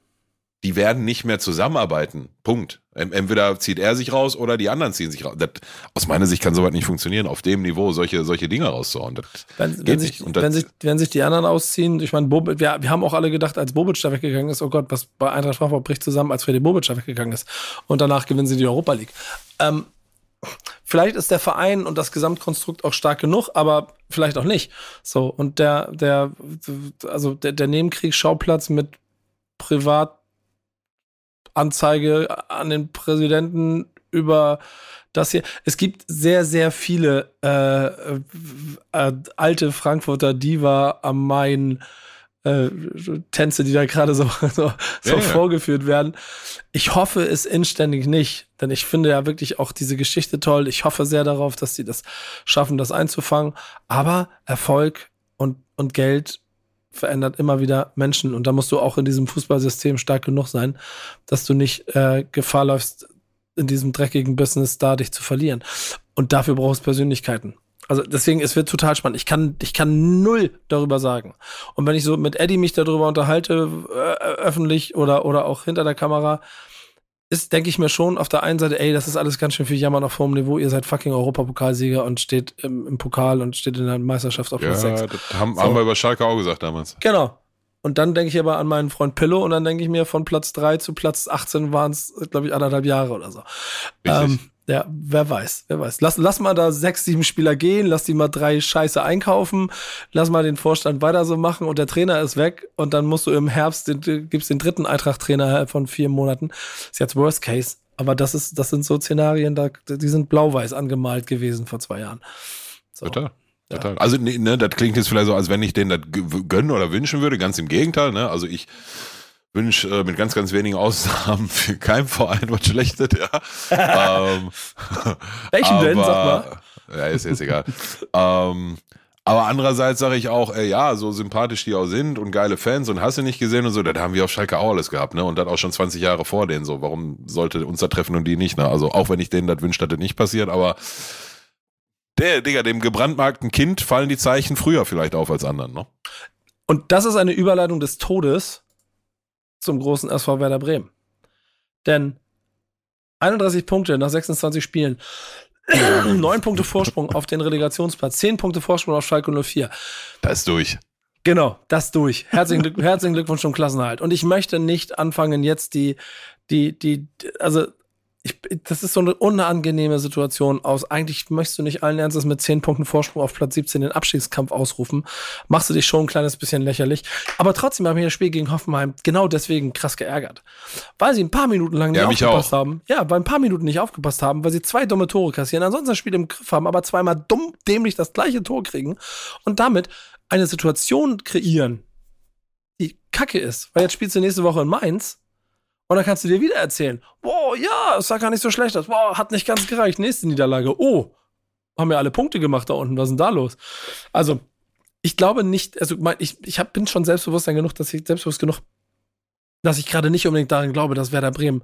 die werden nicht mehr zusammenarbeiten. Punkt. Entweder zieht er sich raus oder die anderen ziehen sich raus. Das, aus meiner Sicht kann sowas nicht funktionieren, auf dem Niveau solche, solche Dinge rauszuhauen. Wenn, wenn, sich, wenn, sich, wenn sich die anderen ausziehen, ich meine, Bobic, wir, wir haben auch alle gedacht, als Bobic da weggegangen ist, oh Gott, was bei Eintracht Frankfurt bricht zusammen, als Freddy Bobic da weggegangen ist. Und danach gewinnen sie die Europa League. Ähm, vielleicht ist der Verein und das Gesamtkonstrukt auch stark genug, aber vielleicht auch nicht. So, und der, der, also der, der Nebenkriegsschauplatz mit Privat Anzeige an den Präsidenten über das hier. Es gibt sehr, sehr viele äh, äh, alte Frankfurter Diva am Main. Äh, Tänze, die da gerade so, (laughs) so, so ja, vorgeführt ja. werden. Ich hoffe es inständig nicht, denn ich finde ja wirklich auch diese Geschichte toll. Ich hoffe sehr darauf, dass sie das schaffen, das einzufangen. Aber Erfolg und, und Geld verändert immer wieder Menschen. Und da musst du auch in diesem Fußballsystem stark genug sein, dass du nicht äh, Gefahr läufst, in diesem dreckigen Business da dich zu verlieren. Und dafür brauchst du Persönlichkeiten. Also deswegen, es wird total spannend. Ich kann, ich kann null darüber sagen. Und wenn ich so mit Eddie mich darüber unterhalte, äh, öffentlich oder, oder auch hinter der Kamera, ist, denke ich mir schon auf der einen Seite, ey, das ist alles ganz schön viel Jammern auf hohem Niveau. Ihr seid fucking Europapokalsieger und steht im, im, Pokal und steht in der Meisterschaft auf Platz ja, 6. Das haben, so. haben wir über Schalke auch gesagt damals. Genau. Und dann denke ich aber an meinen Freund Pillow und dann denke ich mir, von Platz 3 zu Platz 18 waren es, glaube ich, anderthalb Jahre oder so. Ähm, ja, wer weiß, wer weiß. Lass, lass mal da sechs, sieben Spieler gehen, lass die mal drei Scheiße einkaufen, lass mal den Vorstand weiter so machen und der Trainer ist weg und dann musst du im Herbst, den, gibt's den dritten Eintracht-Trainer von vier Monaten. Ist jetzt Worst Case. Aber das ist, das sind so Szenarien, da, die sind blau-weiß angemalt gewesen vor zwei Jahren. So. Total. Total. Ja. Also, ne, ne, das klingt jetzt vielleicht so, als wenn ich denen das gönnen oder wünschen würde. Ganz im Gegenteil, ne? Also ich wünsche äh, mit ganz, ganz wenigen Ausnahmen (laughs) für keinen Verein was Schlechtes, ja. (laughs) ähm, Welchen denn, sag mal? Ja, ist jetzt egal. ähm, aber andererseits sage ich auch, ey, ja, so sympathisch die auch sind und geile Fans und hast du nicht gesehen und so, das haben wir auf Schalke auch alles gehabt, ne? Und das auch schon 20 Jahre vor denen so. Warum sollte uns da treffen und die nicht, ne? Also auch wenn ich denen das wünsche, dass das nicht passiert, aber der, Digga, dem gebrandmarkten Kind fallen die Zeichen früher vielleicht auf als anderen, ne? Und das ist eine Überleitung des Todes zum großen SV Werder Bremen. Denn 31 Punkte nach 26 Spielen, (clears throat) 9 Punkte Vorsprung auf den Relegationsplatz, 10 Punkte Vorsprung auf Schalke 04. Das ist durch. Genau, das durch. Herzlichen, Glück, (laughs) herzlichen Glückwunsch zum Klassenhalt. Und ich möchte nicht anfangen, jetzt die, die, die, also ich, das ist so eine unangenehme Situation aus. Eigentlich möchtest du nicht allen Ernstes mit zehn Punkten Vorsprung auf Platz 17 den Abstiegskampf ausrufen. Machst du dich schon ein kleines bisschen lächerlich. Aber trotzdem haben wir das Spiel gegen Hoffenheim genau deswegen krass geärgert. Weil sie ein paar Minuten lang nicht ja, aufgepasst auch. haben. Ja, weil ein paar Minuten nicht aufgepasst haben, weil sie zwei dumme Tore kassieren, ansonsten das Spiel im Griff haben, aber zweimal dumm, dämlich das gleiche Tor kriegen und damit eine Situation kreieren, die kacke ist. Weil jetzt spielst du nächste Woche in Mainz und dann kannst du dir wieder erzählen, boah, ja, es sah gar nicht so schlecht aus, boah, hat nicht ganz gereicht, nächste Niederlage, oh, haben ja alle Punkte gemacht da unten, was ist denn da los? Also, ich glaube nicht, also ich, ich hab, bin schon Selbstbewusstsein genug, dass ich selbstbewusst genug, dass ich gerade nicht unbedingt daran glaube, dass Werder Bremen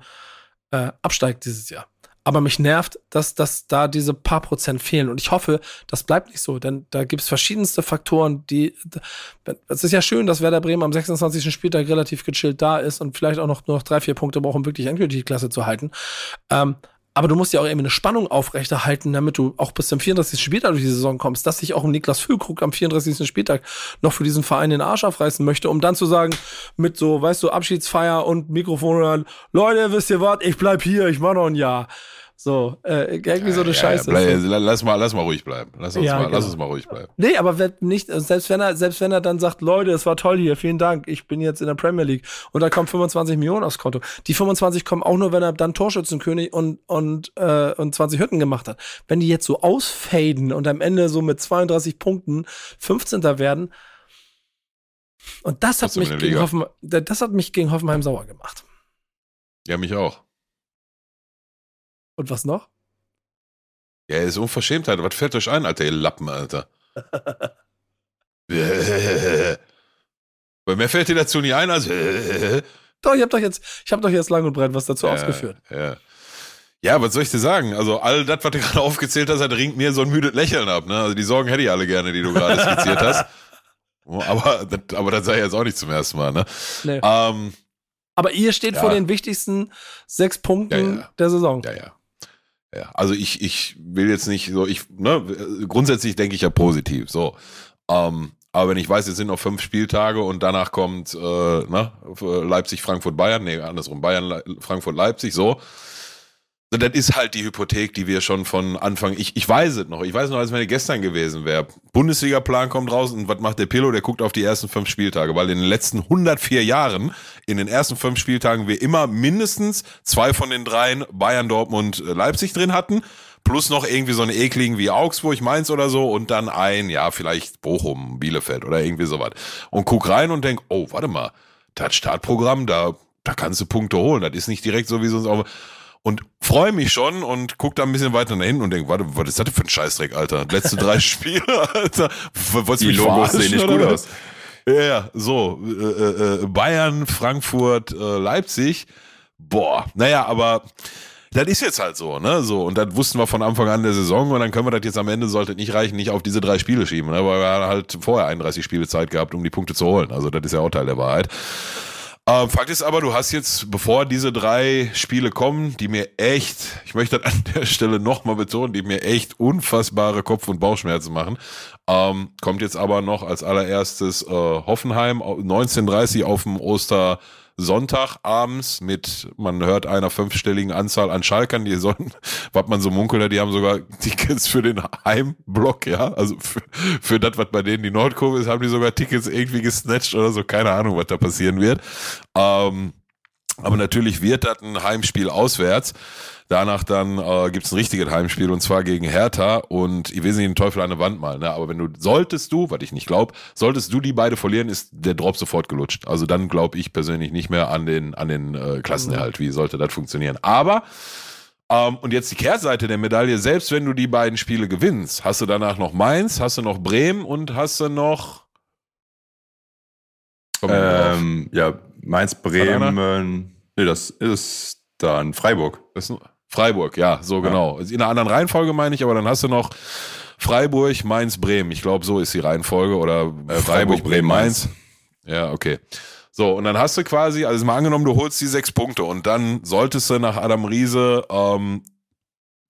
äh, absteigt dieses Jahr. Aber mich nervt, dass, dass da diese paar Prozent fehlen. Und ich hoffe, das bleibt nicht so, denn da gibt es verschiedenste Faktoren, die. Es ist ja schön, dass Werder Bremen am 26. Spieltag relativ gechillt da ist und vielleicht auch noch nur noch drei, vier Punkte braucht, um wirklich endgültig die Klasse zu halten. Ähm, aber du musst ja auch irgendwie eine Spannung aufrechterhalten, damit du auch bis zum 34. Spieltag durch die Saison kommst, dass sich auch ein Niklas Füllkrug am 34. Spieltag noch für diesen Verein den Arsch aufreißen möchte, um dann zu sagen, mit so, weißt du, Abschiedsfeier und Mikrofon Leute, wisst ihr was, ich bleib hier, ich mach noch ein Jahr. So, äh, irgendwie ja, so eine ja, Scheiße. Ja, bleib, lass, mal, lass mal ruhig bleiben. Lass uns, mal, genau. lass uns mal ruhig bleiben. Nee, aber nicht, selbst wenn er, selbst wenn er dann sagt, Leute, es war toll hier, vielen Dank, ich bin jetzt in der Premier League und da kommen 25 Millionen aufs Konto. Die 25 kommen auch nur, wenn er dann Torschützenkönig und, und, äh, und 20 Hütten gemacht hat. Wenn die jetzt so ausfaden und am Ende so mit 32 Punkten 15. werden, und das hat mich gegen Hoffenheim, das hat mich gegen Hoffenheim sauer gemacht. Ja, mich auch. Und was noch? Ja, ist Unverschämtheit. Was fällt euch ein, Alter, ihr Lappen, Alter? (laughs) Weil mehr fällt dir dazu nie ein als. doch, ich hab doch jetzt, ich hab doch jetzt lang und breit was dazu ja, ausgeführt. Ja. Ja, was soll ich dir sagen? Also all das, was du (laughs) gerade aufgezählt hast, das ringt mir so ein müdes Lächeln ab. Ne? Also die Sorgen hätte ich alle gerne, die du gerade skizziert hast. (laughs) Aber, das, aber das sei jetzt auch nicht zum ersten Mal. Ne? Nee. Ähm, aber ihr steht ja. vor den wichtigsten sechs Punkten der Saison. Ja, ja. Ja, also ich, ich will jetzt nicht so, ich, ne, grundsätzlich denke ich ja positiv, so. Ähm, aber wenn ich weiß, es sind noch fünf Spieltage und danach kommt äh, ne, Leipzig, Frankfurt, Bayern, nee, andersrum, Bayern, Frankfurt, Leipzig, so, das ist halt die Hypothek, die wir schon von Anfang, ich, ich weiß es noch, ich weiß noch, als wenn es gestern gewesen wäre. Bundesliga-Plan kommt raus und was macht der Pillow? Der guckt auf die ersten fünf Spieltage, weil in den letzten 104 Jahren, in den ersten fünf Spieltagen, wir immer mindestens zwei von den dreien Bayern, Dortmund, äh, Leipzig drin hatten, plus noch irgendwie so eine ekligen wie Augsburg, Mainz oder so und dann ein, ja, vielleicht Bochum, Bielefeld oder irgendwie sowas. Und guck rein und denk, oh, warte mal, das Startprogramm, da, da kannst du Punkte holen. Das ist nicht direkt so, wie sonst auch und freue mich schon und guck da ein bisschen weiter nach hinten und denke, warte, was ist das denn für ein Scheißdreck, Alter? Letzte drei (laughs) Spiele, Alter. Wolltest Die Logos sehen nicht gut aus. Ja, so. Äh, äh, Bayern, Frankfurt, äh, Leipzig. Boah, naja, aber das ist jetzt halt so, ne? So, und das wussten wir von Anfang an der Saison und dann können wir das jetzt am Ende, sollte nicht reichen, nicht auf diese drei Spiele schieben, ne? Weil wir haben halt vorher 31 Spiele Zeit gehabt, um die Punkte zu holen. Also das ist ja auch Teil der Wahrheit. Ähm, Fakt ist aber, du hast jetzt, bevor diese drei Spiele kommen, die mir echt, ich möchte das an (laughs) der Stelle nochmal betonen, die mir echt unfassbare Kopf- und Bauchschmerzen machen, ähm, kommt jetzt aber noch als allererstes äh, Hoffenheim 1930 auf dem Oster Sonntag abends mit, man hört einer fünfstelligen Anzahl an Schalkern, die sollen, (laughs) was man so munkelt, die haben sogar Tickets für den Heimblock, ja, also für, für das, was bei denen die Nordkurve ist, haben die sogar Tickets irgendwie gesnatcht oder so, keine Ahnung, was da passieren wird. Ähm, Aber natürlich wird das ein Heimspiel auswärts. Danach dann äh, gibt es ein richtiges Heimspiel und zwar gegen Hertha und ich will nicht den Teufel an der Wand malen, ne? aber wenn du, solltest du, was ich nicht glaube, solltest du die beide verlieren, ist der Drop sofort gelutscht. Also dann glaube ich persönlich nicht mehr an den, an den äh, Klassenerhalt. Wie sollte das funktionieren? Aber ähm, und jetzt die Kehrseite der Medaille, selbst wenn du die beiden Spiele gewinnst, hast du danach noch Mainz, hast du noch Bremen und hast du noch. Mal. Ähm, ja, Mainz, Bremen. Nee, das ist dann Freiburg. Das Freiburg, ja, so Ja. genau. In einer anderen Reihenfolge meine ich, aber dann hast du noch Freiburg, Mainz, Bremen. Ich glaube, so ist die Reihenfolge. Oder Äh, Freiburg, Bremen, Mainz. Ja, okay. So, und dann hast du quasi, also mal angenommen, du holst die sechs Punkte und dann solltest du nach Adam Riese ähm,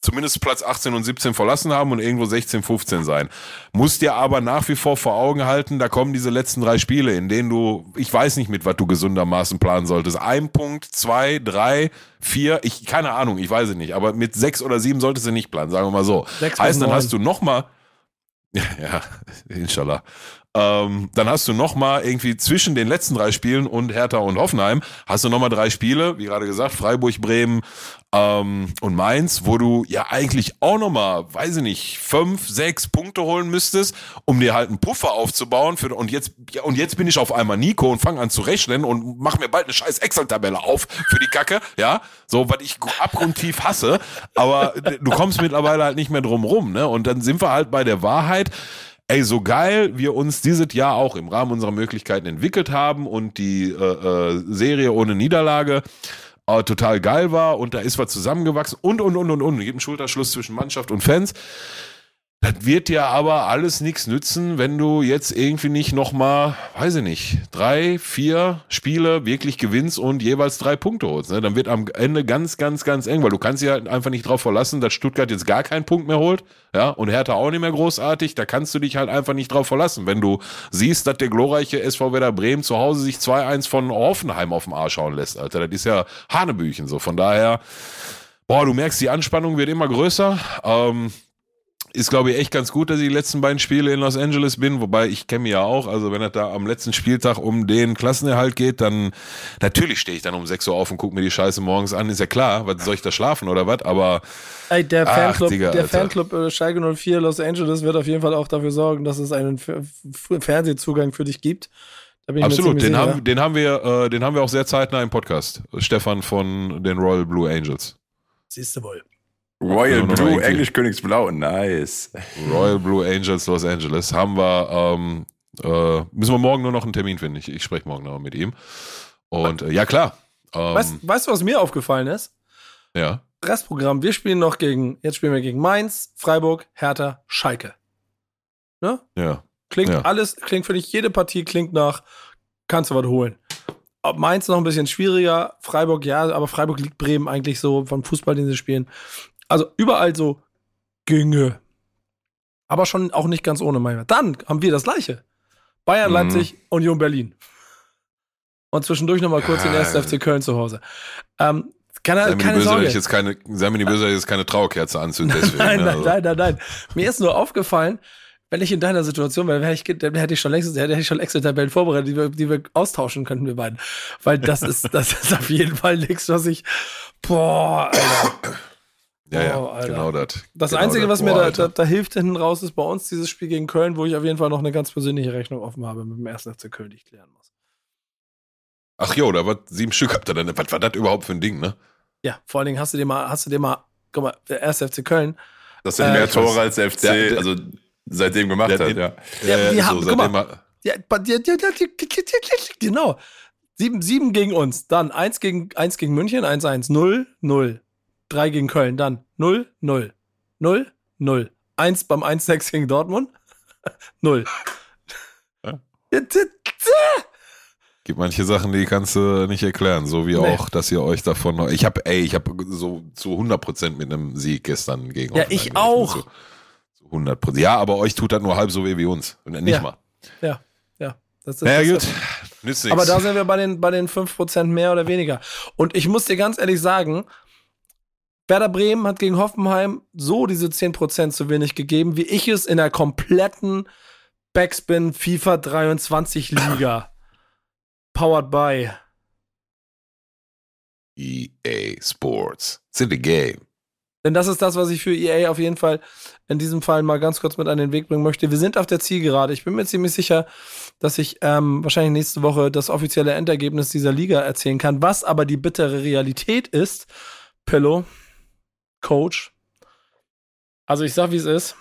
zumindest Platz 18 und 17 verlassen haben und irgendwo 16, 15 sein. Musst dir aber nach wie vor vor Augen halten, da kommen diese letzten drei Spiele, in denen du, ich weiß nicht, mit was du gesundermaßen planen solltest. Ein Punkt, zwei, drei, vier, ich, keine Ahnung, ich weiß es nicht, aber mit sechs oder sieben solltest du nicht planen, sagen wir mal so. Sechs heißt, dann hast du noch mal, ja, (laughs) ja inshallah. Ähm, dann hast du noch mal irgendwie zwischen den letzten drei Spielen und Hertha und Hoffenheim hast du noch mal drei Spiele, wie gerade gesagt, Freiburg, Bremen ähm, und Mainz, wo du ja eigentlich auch noch mal, weiß ich nicht, fünf, sechs Punkte holen müsstest, um dir halt einen Puffer aufzubauen. Für, und jetzt ja, und jetzt bin ich auf einmal Nico und fange an zu rechnen und mach mir bald eine scheiß Excel-Tabelle auf für die Kacke, ja, so was ich abgrundtief hasse. Aber du kommst mittlerweile halt nicht mehr drum rum, ne? Und dann sind wir halt bei der Wahrheit. Ey, so geil wir uns dieses Jahr auch im Rahmen unserer Möglichkeiten entwickelt haben und die äh, äh, Serie ohne Niederlage äh, total geil war und da ist was zusammengewachsen und, und, und, und, und. Gibt einen Schulterschluss zwischen Mannschaft und Fans. Das wird dir aber alles nichts nützen, wenn du jetzt irgendwie nicht nochmal, weiß ich nicht, drei, vier Spiele wirklich gewinnst und jeweils drei Punkte holst. Ne? Dann wird am Ende ganz, ganz, ganz eng, weil du kannst dich halt einfach nicht drauf verlassen, dass Stuttgart jetzt gar keinen Punkt mehr holt, ja, und Hertha auch nicht mehr großartig. Da kannst du dich halt einfach nicht drauf verlassen. Wenn du siehst, dass der glorreiche SV Werder Bremen zu Hause sich 2-1 von Hoffenheim auf dem Arsch schauen lässt, Alter. Das ist ja Hanebüchen so. Von daher, boah, du merkst, die Anspannung wird immer größer. Ähm, ist, glaube ich, echt ganz gut, dass ich die letzten beiden Spiele in Los Angeles bin, wobei ich kenne mich ja auch, also wenn es da am letzten Spieltag um den Klassenerhalt geht, dann natürlich stehe ich dann um 6 Uhr auf und gucke mir die Scheiße morgens an, ist ja klar, was soll ich da schlafen oder was, aber Ey, der Ach, Fanclub, Digga, der Alter. Fanclub äh, Schalke 04 Los Angeles wird auf jeden Fall auch dafür sorgen, dass es einen F F Fernsehzugang für dich gibt. Da bin ich mir absolut, den sicher. haben, den haben wir, äh, den haben wir auch sehr zeitnah im Podcast. Stefan von den Royal Blue Angels. Siehst du wohl. Royal Blue, irgendwie. Englisch Königsblau, nice. Royal Blue Angels Los Angeles haben wir, ähm, äh, müssen wir morgen nur noch einen Termin finden. Ich, ich spreche morgen noch mit ihm. Und äh, ja, klar. Ähm, Weißt, weißt du, was mir aufgefallen ist? ja. Restprogramm. Wir spielen noch gegen, jetzt spielen wir gegen Mainz, Freiburg, Hertha, Schalke. Ne? Ja. Klingt Ja. alles, klingt für dich, jede Partie klingt nach, kannst du was holen. Ob Mainz noch ein bisschen schwieriger, Freiburg ja, aber Freiburg liegt Bremen eigentlich so vom Fußball, den sie spielen. Also überall so ginge. Aber schon auch nicht ganz ohne Meier. Dann haben wir das gleiche. Bayern, Mhm. Leipzig, Union Berlin. Und zwischendurch nochmal kurz den Ja. 1. FC Köln zu Hause. Ähm, keine Sei keine böse, Sorge. ich jetzt keine, sei mir die böse, wenn ich jetzt keine Trauerkerze anzünde. (laughs) Deswegen, Nein, ne, nein, also. nein, nein, nein. Mir ist nur aufgefallen, wenn ich in deiner Situation wäre, hätte ich, dann hätte ich schon längst, hätte ich schon Excel-Tabellen vorbereitet, die wir, die wir austauschen könnten, wir beiden. Weil das ist, das ist auf jeden Fall nichts, was ich, boah, Alter. Ja, ja, Oh, genau das. Das genau Einzige, was mir Boah, da, da, da hilft hinten raus, ist bei uns dieses Spiel gegen Köln, wo ich auf jeden Fall noch eine ganz persönliche Rechnung offen habe mit dem 1. FC Köln, die ich klären muss. Ach jo, da war sieben Stück habt ihr dann. Was war das überhaupt für ein Ding, ne? Ja, vor allen Dingen hast du dir mal, hast du dir mal, guck mal, der 1. FC Köln, Das sind Äh, mehr Tore als der FC, Der- der- also seitdem gemacht Der- hat, der- ja. Ja, Äh, wir haben- guck mal. Ja, ja, ja, ja, ja, genau. Sieben, sieben gegen uns, dann eins gegen, eins gegen München, 1-1, 0, 0. Drei gegen Köln, dann 0, 0. 0, 0. Eins beim 1-6 gegen Dortmund, (laughs) 0. Ja. Gibt manche Sachen, die kannst du nicht erklären. So wie Nee. auch, dass ihr euch davon. noch- Ich habe, ey, ich habe so zu 100% mit einem Sieg gestern gegen Ja, ich gerechnet. auch. So, zu 100%. Ja, aber euch tut das nur halb so weh wie uns. Nicht Ja. mal. Ja, ja. Das, das, Naja, das- gut. Nützt nichts. Aber da sind wir bei den, bei den 5% mehr oder weniger. Und ich muss dir ganz ehrlich sagen, Werder Bremen hat gegen Hoffenheim so diese 10% zu wenig gegeben, wie ich es in der kompletten Backspin FIFA 23 Liga (laughs) powered by EA Sports. It's in the game. Denn das ist das, was ich für EA auf jeden Fall in diesem Fall mal ganz kurz mit an den Weg bringen möchte. Wir sind auf der Zielgerade. Ich bin mir ziemlich sicher, dass ich ähm, wahrscheinlich nächste Woche das offizielle Endergebnis dieser Liga erzählen kann. Was aber die bittere Realität ist, Pillow, Coach. Also ich sag, wie es ist.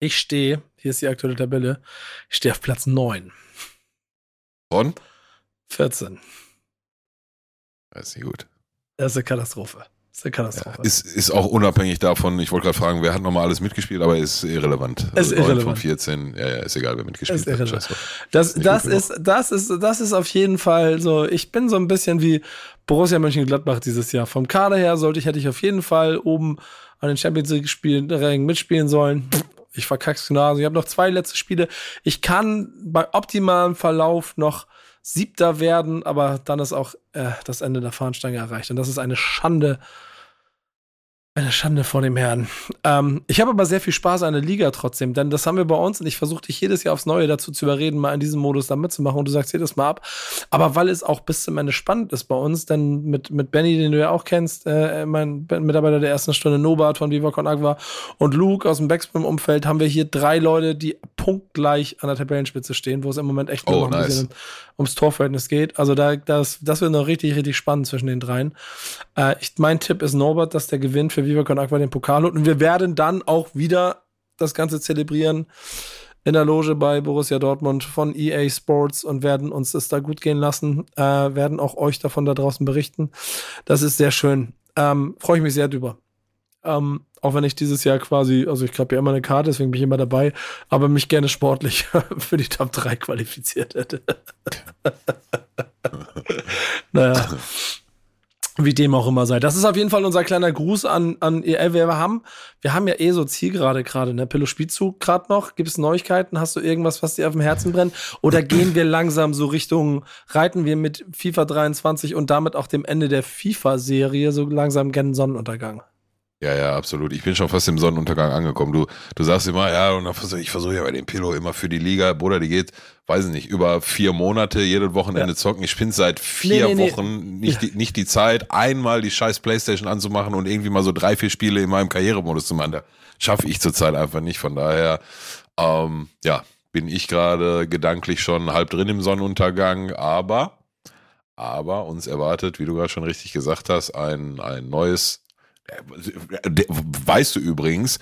Ich stehe, hier ist die aktuelle Tabelle, ich stehe auf Platz 9. Von? 14. Das ist nicht gut. Das ist eine Katastrophe. Das ist eine Katastrophe. Ja, ist, ist auch unabhängig davon, ich wollte gerade fragen, wer hat nochmal alles mitgespielt, aber ist irrelevant. Ist also neun irrelevant. von 14, ja, ja, ist egal, wer mitgespielt Ist hat. irrelevant. Das, das ist, das ist, das ist auf jeden Fall so. Ich bin so ein bisschen wie Borussia Mönchengladbach dieses Jahr. Vom Kader her sollte ich, hätte ich auf jeden Fall oben an den Champions League Spielen Rängen mitspielen sollen. Ich verkack's genauso. Ich habe noch zwei letzte Spiele. Ich kann bei optimalem Verlauf noch Siebter werden, aber dann ist auch äh, das Ende der Fahnenstange erreicht. Und das ist eine Schande. Eine Schande vor dem Herrn. Ähm, ich habe aber sehr viel Spaß an der Liga trotzdem, denn das haben wir bei uns und ich versuche dich jedes Jahr aufs Neue dazu zu überreden, mal in diesem Modus da mitzumachen und du sagst jedes Mal ab. Aber weil es auch bis zum Ende spannend ist bei uns, denn mit, mit Benny, den du ja auch kennst, äh, mein Mitarbeiter der ersten Stunde, Nobat von Viva Con Agua und Luke aus dem Backspin-Umfeld, haben wir hier drei Leute, die punktgleich an der Tabellenspitze stehen, wo es im Moment echt nur Oh, noch ein nice. bisschen ums Torverhältnis geht. Also da, das, das wird noch richtig, richtig spannend zwischen den dreien. Äh, ich, mein Tipp ist Norbert, dass der gewinnt für Viva Con Aqua den Pokal holt. Und wir werden dann auch wieder das Ganze zelebrieren in der Loge bei Borussia Dortmund von EA Sports und werden uns das da gut gehen lassen. Äh, werden auch euch davon da draußen berichten. Das ist sehr schön. Ähm, Freue ich mich sehr drüber. Ähm, auch wenn ich dieses Jahr quasi, also ich habe ja immer eine Karte, deswegen bin ich immer dabei, aber mich gerne sportlich (laughs) für die Top 3 qualifiziert hätte. (laughs) naja. Wie dem auch immer sei. Das ist auf jeden Fall unser kleiner Gruß an, an EL. Wir haben, wir haben ja eh so Zielgerade gerade, ne? Pillow spielst du gerade noch? Gibt es Neuigkeiten? Hast du irgendwas, was dir auf dem Herzen brennt? Oder gehen wir langsam so Richtung, reiten wir mit FIFA 23 und damit auch dem Ende der FIFA-Serie so langsam gen Sonnenuntergang? Ja, ja, absolut. Ich bin schon fast im Sonnenuntergang angekommen. Du, du sagst immer, ja, und dann versuch, ich versuche ja bei dem Pillow immer für die Liga, Bruder, die geht, weiß ich nicht, über vier Monate, jedes Wochenende Ja. zocken. Ich bin seit vier Nee, nee, nee. Wochen nicht, Ja. die, nicht die Zeit, einmal die scheiß Playstation anzumachen und irgendwie mal so drei, vier Spiele in meinem Karrieremodus zu machen. Da schaffe ich zurzeit einfach nicht. Von daher, ähm, ja, bin ich gerade gedanklich schon halb drin im Sonnenuntergang, aber, aber uns erwartet, wie du gerade schon richtig gesagt hast, ein, ein neues Weißt du übrigens,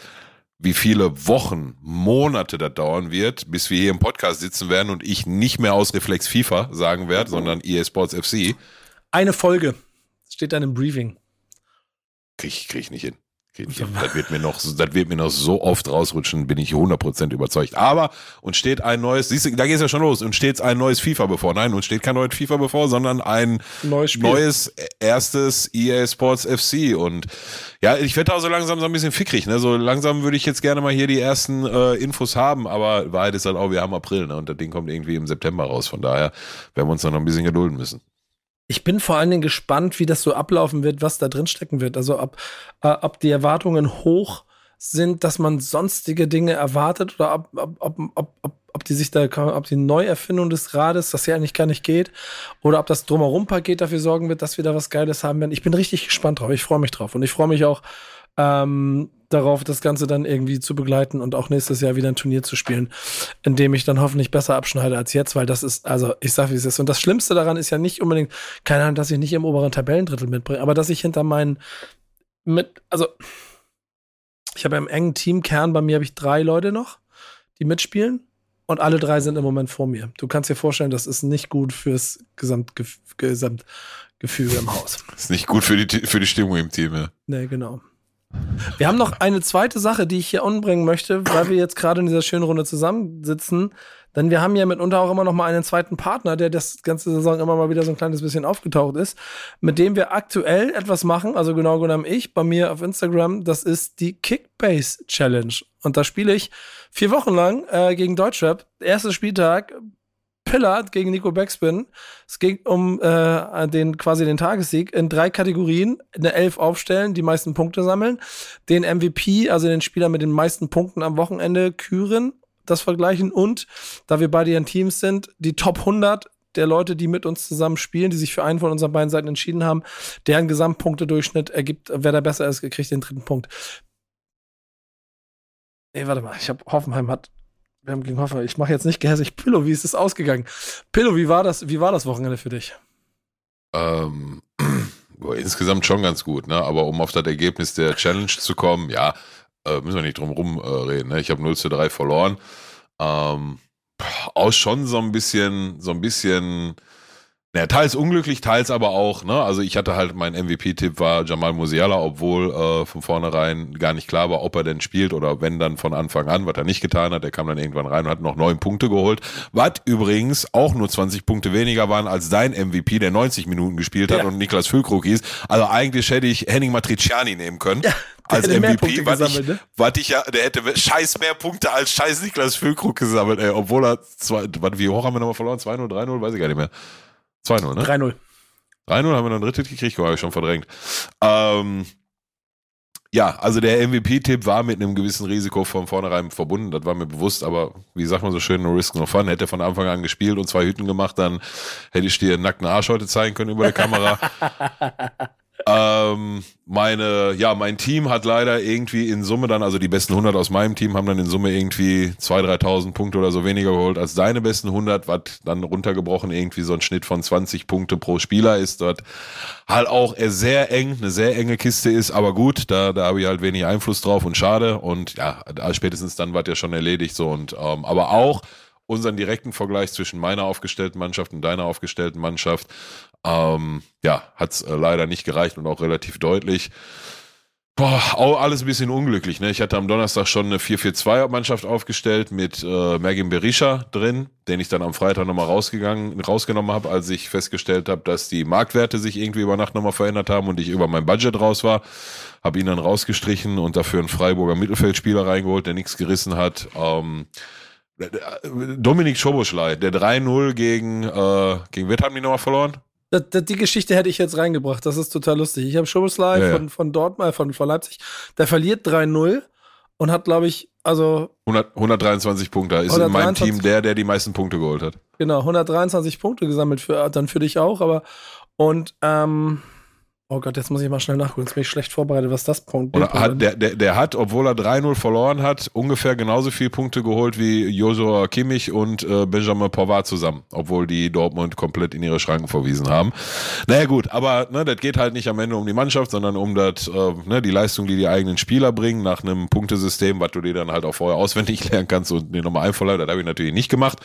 wie viele Wochen, Monate das dauern wird, bis wir hier im Podcast sitzen werden und ich nicht mehr aus Reflex FIFA sagen werde, sondern EA Sports FC? Eine Folge. Steht dann im Briefing. Krieg, krieg ich nicht hin. Das wird mir noch, das wird mir noch so oft rausrutschen, bin ich 100% überzeugt. Aber, und steht ein neues, siehst du, da geht's ja schon los, und steht ein neues FIFA bevor. Nein, uns steht kein neues FIFA bevor, sondern ein Neues neues erstes EA Sports FC. Und ja, ich werde da so langsam so ein bisschen fickrig, ne? So langsam würde ich jetzt gerne mal hier die ersten äh, Infos haben, aber Wahrheit ist halt auch, wir haben April, ne? Und das Ding kommt irgendwie im September raus. Von daher werden wir uns noch ein bisschen gedulden müssen. Ich bin vor allen Dingen gespannt, wie das so ablaufen wird, was da drin stecken wird. Also ob, äh, ob die Erwartungen hoch sind, dass man sonstige Dinge erwartet oder ob, ob, ob, ob, ob, ob die sich da, ob die Neuerfindung des Rades, das ja eigentlich gar nicht geht, oder ob das Drumherum-Paket dafür sorgen wird, dass wir da was Geiles haben werden. Ich bin richtig gespannt drauf. Ich freue mich drauf. Und ich freue mich auch ähm, darauf, das Ganze dann irgendwie zu begleiten und auch nächstes Jahr wieder ein Turnier zu spielen, in dem ich dann hoffentlich besser abschneide als jetzt, weil das ist, also ich sag, wie es ist. Und das Schlimmste daran ist ja nicht unbedingt, keine Ahnung, dass ich nicht im oberen Tabellendrittel mitbringe, aber dass ich hinter meinen, mit, also ich habe im engen Teamkern, bei mir habe ich drei Leute noch, die mitspielen. Und alle drei sind im Moment vor mir. Du kannst dir vorstellen, das ist nicht gut fürs Gesamtgef Gesamtgefüge im Haus. Ist nicht gut für die, für die Stimmung im Team, ja. Nee, genau. Wir haben noch eine zweite Sache, die ich hier anbringen möchte, weil wir jetzt gerade in dieser schönen Runde zusammensitzen. Denn wir haben ja mitunter auch immer noch mal einen zweiten Partner, der das ganze Saison immer mal wieder so ein kleines bisschen aufgetaucht ist, mit dem wir aktuell etwas machen, also genau genommen ich, bei mir auf Instagram, das ist die Kickbase Challenge. Und da spiele ich vier Wochen lang äh, gegen Deutschrap. Erster Spieltag, Pillard gegen Nico Backspin. Es ging um äh, den quasi den Tagessieg in drei Kategorien. Eine Elf aufstellen, die meisten Punkte sammeln, den MVP, also den Spieler mit den meisten Punkten am Wochenende küren, das vergleichen und, da wir beide in Teams sind, die Top 100 der Leute, die mit uns zusammen spielen, die sich für einen von unseren beiden Seiten entschieden haben, deren Gesamtpunktedurchschnitt ergibt, wer da besser ist, kriegt den dritten Punkt. Ey, warte mal, ich habe Hoffenheim hat wir haben gegen Hoffenheim. Ich mache jetzt nicht gehässig. Pillow, wie ist es ausgegangen? Pillow, wie war das, wie war das Wochenende für dich? Ähm, (clears throat) insgesamt schon ganz gut, ne? Aber um auf das Ergebnis der Challenge zu kommen, ja, äh, müssen wir nicht drum rum äh, reden. Ne? Ich habe 0 zu 3 verloren. Ähm, auch schon so ein bisschen, so ein bisschen naja, teils unglücklich, teils aber auch, ne? Also ich hatte halt, mein MVP-Tipp war Jamal Musiala, obwohl äh, von vornherein gar nicht klar war, ob er denn spielt oder wenn dann von Anfang an, was er nicht getan hat. Er kam dann irgendwann rein und hat noch neun Punkte geholt. Was übrigens auch nur 20 Punkte weniger waren als dein MVP, der 90 Minuten gespielt hat ja. und Niklas Füllkrug hieß. Also eigentlich hätte ich Henning Matriciani nehmen können. Ja als MVP, was ich, ne? ich ja, der hätte scheiß mehr Punkte als scheiß Niklas Füllkrug gesammelt, ey, obwohl er zwei, wie hoch haben wir nochmal verloren? 2-0, 3-0, weiß ich gar nicht mehr. 2-0, ne? 3-0. 3-0 haben wir noch ein drittes gekriegt, habe ich schon verdrängt. Ähm, ja, also der MVP-Tipp war mit einem gewissen Risiko von vornherein verbunden, das war mir bewusst, aber wie sagt man so schön, no risk, no fun. Hätte er von Anfang an gespielt und zwei Hütten gemacht, dann hätte ich dir einen nackten Arsch heute zeigen können über der Kamera. (laughs) Ähm, meine, ja, mein Team hat leider irgendwie in Summe dann, also die besten 100 aus meinem Team haben dann in Summe irgendwie 2.000, 3.000 Punkte oder so weniger geholt als deine besten 100, was dann runtergebrochen irgendwie so ein Schnitt von 20 Punkte pro Spieler ist, dort halt auch sehr eng, eine sehr enge Kiste ist, aber gut, da, da habe ich halt wenig Einfluss drauf und schade. Und ja, spätestens dann war ja schon erledigt so. Und, ähm, aber auch unseren direkten Vergleich zwischen meiner aufgestellten Mannschaft und deiner aufgestellten Mannschaft ähm, ja, hat es äh, leider nicht gereicht und auch relativ deutlich. Boah, auch alles ein bisschen unglücklich. Ne? Ich hatte am Donnerstag schon eine 4-4-2-Mannschaft aufgestellt mit äh, Mergin Berisha drin, den ich dann am Freitag nochmal rausgegangen, rausgenommen habe, als ich festgestellt habe, dass die Marktwerte sich irgendwie über Nacht nochmal verändert haben und ich über mein Budget raus war. Habe ihn dann rausgestrichen und dafür einen Freiburger Mittelfeldspieler reingeholt, der nichts gerissen hat. Ähm, Dominik Schoboschlei, der 3-0 gegen, äh, gegen wer haben die nochmal verloren? Das, das, die Geschichte hätte ich jetzt reingebracht. Das ist total lustig. Ich habe Schoboslai ja, von, von Dortmund, von, von Leipzig. Der verliert 3-0 und hat, glaube ich, also. 100, 123 Punkte. Ist 123, in meinem Team der, der die meisten Punkte geholt hat. Genau, 123 Punkte gesammelt für, dann für dich auch, aber. Und, ähm, Oh Gott, jetzt muss ich mal schnell nachgucken. Jetzt bin ich schlecht vorbereitet, was das Punkt ist. der, der, der hat, obwohl er 3-0 verloren hat, ungefähr genauso viele Punkte geholt wie Joshua Kimmich und äh, Benjamin Pavard zusammen, obwohl die Dortmund komplett in ihre Schranken verwiesen haben. Naja gut, aber ne, das geht halt nicht am Ende um die Mannschaft, sondern um das, äh, ne, die Leistung, die die eigenen Spieler bringen, nach einem Punktesystem, was du dir dann halt auch vorher auswendig (laughs) lernen kannst und dir nochmal einverleihen. Das habe ich natürlich nicht gemacht.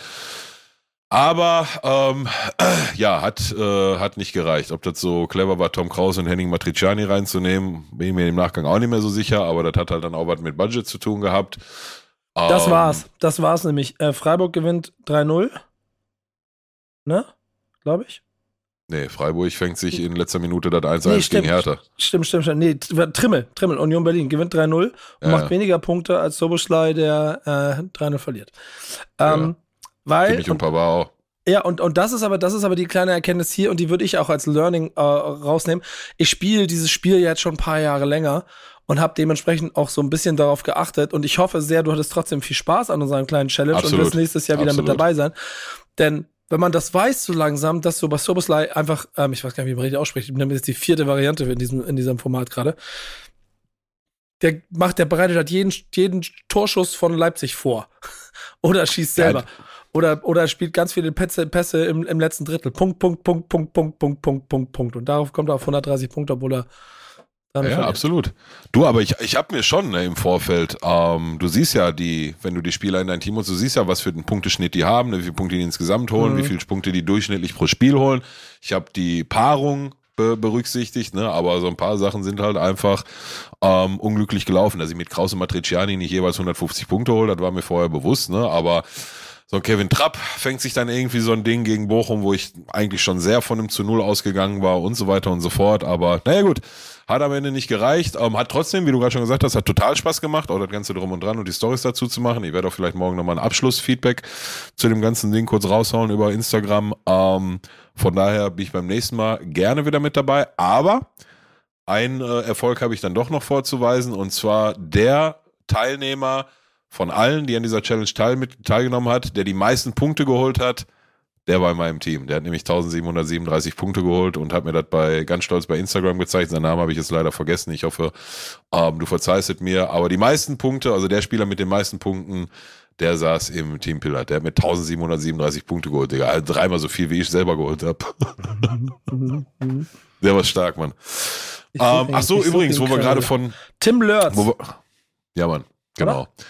Aber ähm, (clears throat) ja, hat, äh, hat nicht gereicht. Ob das so clever war, Tom Kraus und Henning Matriciani reinzunehmen, bin ich mir im Nachgang auch nicht mehr so sicher, aber das hat halt dann auch was mit Budget zu tun gehabt. Das ähm, war's. Das war's nämlich. Äh, Freiburg gewinnt 3-0. Ne? Glaube ich. Nee, Freiburg fängt sich in letzter Minute das 1-1 nee, gegen Hertha. Stimmt, stimmt, stimmt. Nee, Trimmel, Trimmel, Union Berlin gewinnt 3-0 und ja. macht weniger Punkte als Soboschlei, der äh, 3-0 verliert. Ähm, ja. Weil, Kimmich und, und Pavard auch. Ja, und, und das ist aber, das ist aber die kleine Erkenntnis hier und die würde ich auch als Learning äh, rausnehmen. Ich spiele dieses Spiel jetzt schon ein paar Jahre länger und habe dementsprechend auch so ein bisschen darauf geachtet und ich hoffe sehr, du hattest trotzdem viel Spaß an unserem kleinen Challenge Absolut. und wirst nächstes Jahr wieder Absolut. mit dabei sein. Denn wenn man das weiß so langsam, dass so bei Soboslai einfach, ähm, ich weiß gar nicht, wie man richtig ausspricht, ich nehme jetzt die vierte Variante in diesem, in diesem Format gerade, der macht, der bereitet halt jeden, jeden Torschuss von Leipzig vor. (laughs) Oder schießt selber. Ja, oder, oder spielt ganz viele Pässe, Pässe im, im letzten Drittel. Punkt, Punkt, Punkt, Punkt, Punkt, Punkt, Punkt, Punkt, Punkt. Und darauf kommt er auf 130 Punkte, obwohl er ja, ja absolut. Du, aber ich, ich habe mir schon ne, im Vorfeld, ähm, du siehst ja die, wenn du die Spieler in dein Team holst, du siehst ja, was für einen Punkteschnitt die haben, ne, wie viele Punkte die insgesamt holen, mhm. wie viele Punkte die durchschnittlich pro Spiel holen. Ich habe die Paarung be berücksichtigt, ne, aber so ein paar Sachen sind halt einfach ähm, unglücklich gelaufen. Dass ich mit Krause Matriciani nicht jeweils 150 Punkte hole, das war mir vorher bewusst, ne, aber so, Kevin Trapp fängt sich dann irgendwie so ein Ding gegen Bochum, wo ich eigentlich schon sehr von einem zu Null ausgegangen war und so weiter und so fort. Aber naja gut, hat am Ende nicht gereicht. Ähm, hat trotzdem, wie du gerade schon gesagt hast, hat total Spaß gemacht, auch das Ganze drum und dran und die Stories dazu zu machen. Ich werde auch vielleicht morgen nochmal ein Abschlussfeedback zu dem ganzen Ding kurz raushauen über Instagram. Ähm, von daher bin ich beim nächsten Mal gerne wieder mit dabei. Aber einen äh, Erfolg habe ich dann doch noch vorzuweisen und zwar der Teilnehmer, von allen, die an dieser Challenge teil mit, teilgenommen hat, der die meisten Punkte geholt hat, Der war in meinem Team. Der hat nämlich 1737 Punkte geholt und hat mir das bei ganz stolz bei Instagram gezeigt. Seinen Namen habe ich jetzt leider vergessen. Ich hoffe, ähm, du verzeihst es mir. Aber die meisten Punkte, also der Spieler mit den meisten Punkten, der saß im Team Pillar. Der hat mit 1737 Punkte geholt, Digga. Also dreimal so viel, wie ich selber geholt habe. (laughs) der war stark, Mann. Ähm, ach so, übrigens, wo wir gerade von. Tim Lörz, ja, Mann, genau. ich-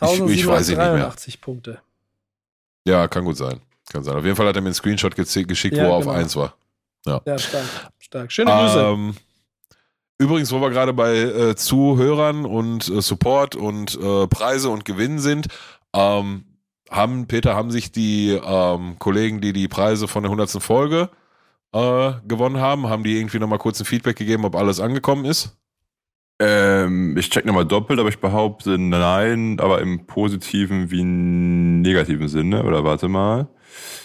1783 Punkte. Ja, kann gut sein. Kann sein. Auf jeden Fall hat er mir einen Screenshot geschickt, Ja, wo er auf genau. 1 war. Ja, stark. stark. Schöne Grüße. Ähm, übrigens, wo wir gerade bei äh, Zuhörern und äh, Support und äh, Preise und Gewinnen sind, ähm, haben, Peter, haben sich die ähm, Kollegen, die die Preise von der 100. Folge äh, gewonnen haben, haben die irgendwie nochmal kurz ein Feedback gegeben, ob alles angekommen ist? Ähm, ich check nochmal doppelt, aber ich behaupte nein, aber im positiven wie negativen Sinne. Oder warte mal.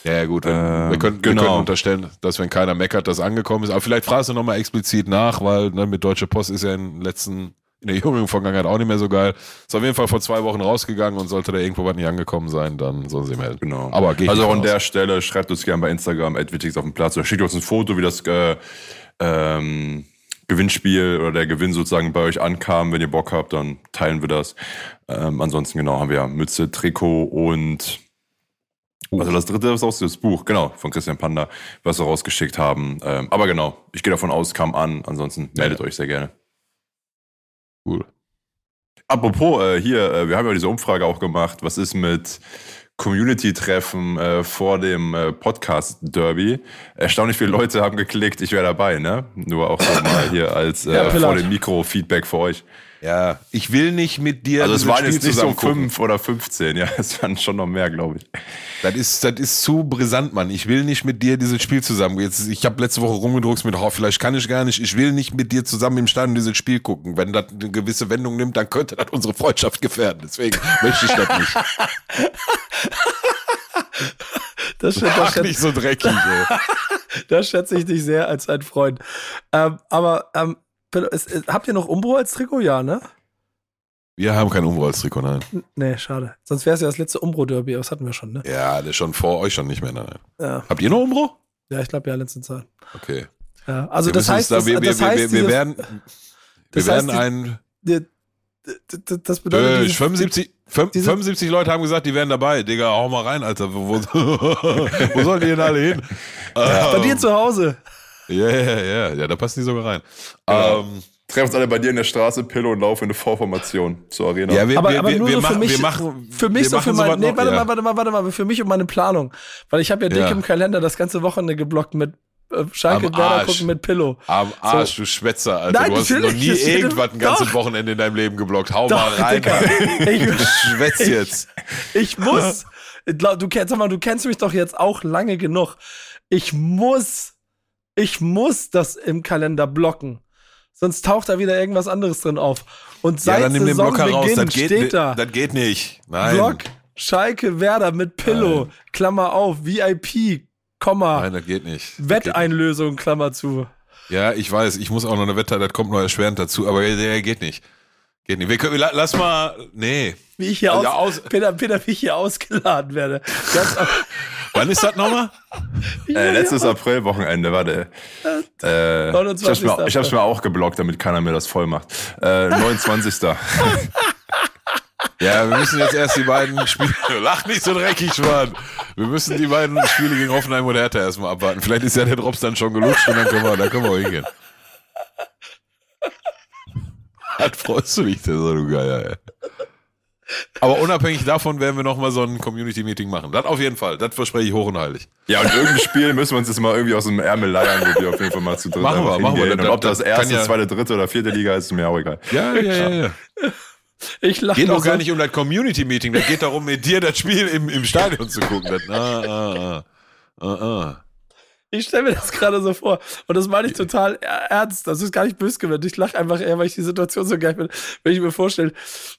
Ja, ja gut. Ähm, wir, können, genau. wir können unterstellen, dass wenn keiner meckert, das angekommen ist. Aber vielleicht fragst du nochmal explizit nach, weil ne, mit Deutsche Post ist ja in den letzten, in der jüngeren Vergangenheit auch nicht mehr so geil. Ist auf jeden Fall vor zwei Wochen rausgegangen und sollte da irgendwo was nicht angekommen sein, dann sollen sie melden. Genau. Aber geht also an der Stelle schreibt uns gerne bei Instagram @wichtigst auf dem Platz oder schickt uns ein Foto, wie das äh, ähm, Gewinnspiel oder der Gewinn sozusagen bei euch ankam. Wenn ihr Bock habt, dann teilen wir das. Ähm, ansonsten genau haben wir ja Mütze, Trikot und also das dritte ist auch das Buch, genau, von Christian Panda, was wir rausgeschickt haben. Ähm, aber genau, ich gehe davon aus, kam an. Ansonsten meldet euch sehr gerne. Cool. Apropos, äh, hier, äh, wir haben ja diese Umfrage auch gemacht. Was ist mit Community-Treffen äh, vor dem äh, Podcast-Derby? Erstaunlich viele Leute haben geklickt, ich wäre dabei, ne? Nur auch so mal (laughs) hier als Ja, äh, Pillard. vor dem Mikro-Feedback für euch. Ja, ich will nicht mit dir. Also es waren jetzt nicht so fünf oder 15, ja, (laughs) es waren schon noch mehr, glaube ich. Das ist, das ist zu brisant, Mann. Ich will nicht mit dir dieses Spiel zusammen. Jetzt, ich habe letzte Woche rumgedruckt mit, oh, vielleicht kann ich gar nicht. Ich will nicht mit dir zusammen im Stadion dieses Spiel gucken. Wenn das eine gewisse Wendung nimmt, dann könnte das unsere Freundschaft gefährden. Deswegen (laughs) möchte ich das nicht. Das, schätze- das, schätze- nicht so dreckig, ey. (laughs) das schätze ich dich sehr als ein Freund. Ähm, aber ähm, habt ihr noch Umbro als Trikot? Ja, ne? Wir haben kein Umbro als Trikot, nein. Nee, schade. Sonst wäre es ja das letzte Umbro-Derby, aber das hatten wir schon, ne? Ja, das ist schon vor euch schon nicht mehr, nein. Ja, Habt ihr noch Umbro? ja ich glaube ja, letzte Zeit. Okay. Ja, also Wir das heißt, da, das, wir, das wir, heißt, wir, (laughs) wir werden, wir werden ein, das bedeutet, äh, dieses- 75, fünf- diese- 75 Leute haben gesagt, die wären dabei. Digga, hau mal rein, Alter. Wo, wo, (laughs) wo sollen die denn alle hin? (laughs) bei dir zu Hause. Ja, ja, ja, ja, da passen die sogar rein. Genau. Ähm, Treffen uns alle bei dir in der Straße, Pille und laufen in eine Vorformation zur Arena. ja, wir, Aber, wir, aber nur wir, so für machen, mich, wir machen, für mich wir so für machen mein, sowas nee, noch, warte ja. mal, warte mal, warte mal, für mich und meine Planung. Weil ich habe ja dick Ja. im Kalender das ganze Wochenende geblockt mit äh, Schalke Werder gucken mit Pillow. Am Arsch, du Schwätzer, Alter. Nein, du hast noch nie irgendwas ein ganzes Doch. Wochenende in deinem Leben geblockt. Hau Doch, mal rein. Digga. Alter. (laughs) Ich- Du schwätzt jetzt. Ich muss. Ich (laughs) glaub, Du kennst, sag mal, du kennst mich doch jetzt auch lange genug. Ich muss, ich muss das im Kalender blocken. Sonst taucht da wieder irgendwas anderes drin auf. Und Ja, seit dann nimm den Blocker raus. Das geht, steht da. das geht nicht. Nein. Block, Schalke, Werder mit Pillow, Nein. Klammer auf, VIP, Komma, Nein, das geht nicht. Das geht nicht. Wetteinlösung, Klammer zu. Ja, ich weiß, ich muss auch noch eine Wette, das kommt noch erschwerend dazu, aber der, geht nicht. Geht nicht. Wir können, la- lass mal, nee. Wie ich hier Ja, aus, aus- Peter, Peter, wie ich hier ausgeladen werde. (laughs) Wann ist das nochmal? Äh, letztes April-Wochenende, warte. Äh, ich hab's, 29. mir, ich hab's mir auch geblockt, damit keiner mir das voll macht. Äh, (laughs) 29. Ja, wir müssen jetzt erst die beiden Spiele. (laughs) Lach nicht so dreckig, Mann. Wir müssen die beiden Spiele gegen Hoffenheim und Hertha erstmal abwarten. Vielleicht ist ja der Drops dann schon gelutscht und dann können wir, dann können wir auch hingehen. Was freust du dich denn so, du Geier, ey? Aber unabhängig davon werden wir nochmal so ein Community-Meeting machen. Das auf jeden Fall. Das verspreche ich hoch und heilig. Ja, und irgendein Spiel müssen wir uns jetzt mal irgendwie aus dem Ärmel leiern, wo wir auf jeden Fall mal zu dritt Machen wir, machen wir. Und ob das erste, ja- zweite, dritte oder vierte Liga ist, ist mir auch egal. Ja, ja, ja, ja. Ich lache Geht auch gar so. nicht um das Community-Meeting. Das geht darum, mit dir das Spiel im, im Stadion zu gucken. Das, ah, ah, ah. Ah, ah. Ich stelle mir das gerade so vor. Und das meine ich total ernst. Das ist gar nicht böse gemeint. Ich lache einfach eher, weil ich die Situation so geil finde. Wenn ich mir vorstelle,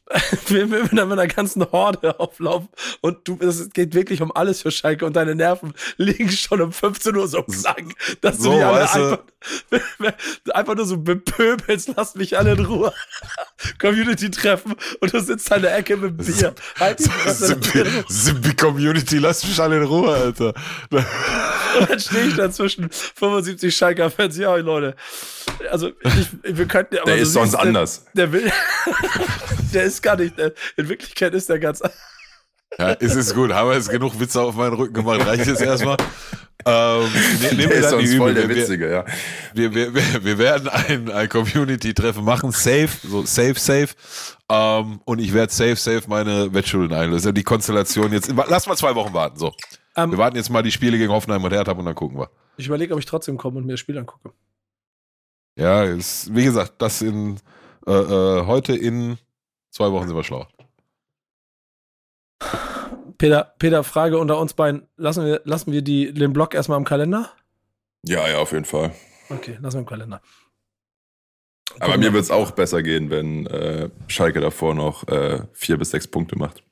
(laughs) wir mit einer ganzen Horde auflaufen und du, es geht wirklich um alles für Schalke und deine Nerven liegen schon um 15 Uhr so krank, dass du So, die alle du. einfach, (laughs) einfach nur so bepöbelst, lass mich alle in Ruhe. (laughs) Community-Treffen und du sitzt an der Ecke mit Bier. Halt. Simpi Community, lass mich alle in Ruhe, Alter. Und dann stehe ich da zwischen 75 Schalker-Fans. Ja, Leute. Also, ich, wir könnten aber Der du ist sonst siehst, anders. Der, der will. (laughs) der ist gar nicht. Der, in Wirklichkeit ist der ganz. Ja, es ist gut. Haben wir jetzt genug Witze auf meinen Rücken gemacht? Reicht jetzt erstmal? Ähm, ne, nehmen Der wir dann die voll der Witzige, ja. wir, wir, wir, wir werden ein, ein Community-Treffen machen. Safe, so safe, safe. Ähm, und ich werde safe, safe meine Wettschulden einlösen. Die Konstellation jetzt. Lass mal zwei Wochen warten. So. Ähm, Wir warten jetzt mal die Spiele gegen Hoffenheim und Hertha und dann gucken wir. ich überlege, ob ich trotzdem komme und mir das Spiel angucke. Ja, ist, wie gesagt, das in äh, äh, heute in zwei Wochen sind wir schlauer. Peter, Peter, Frage unter uns beiden. Lassen wir, lassen wir die, den Blog erstmal im Kalender? Ja, ja, auf jeden Fall. Okay, lassen wir im Kalender. Aber mir wir. wird es auch besser gehen, wenn äh, Schalke davor noch äh, vier bis sechs Punkte macht.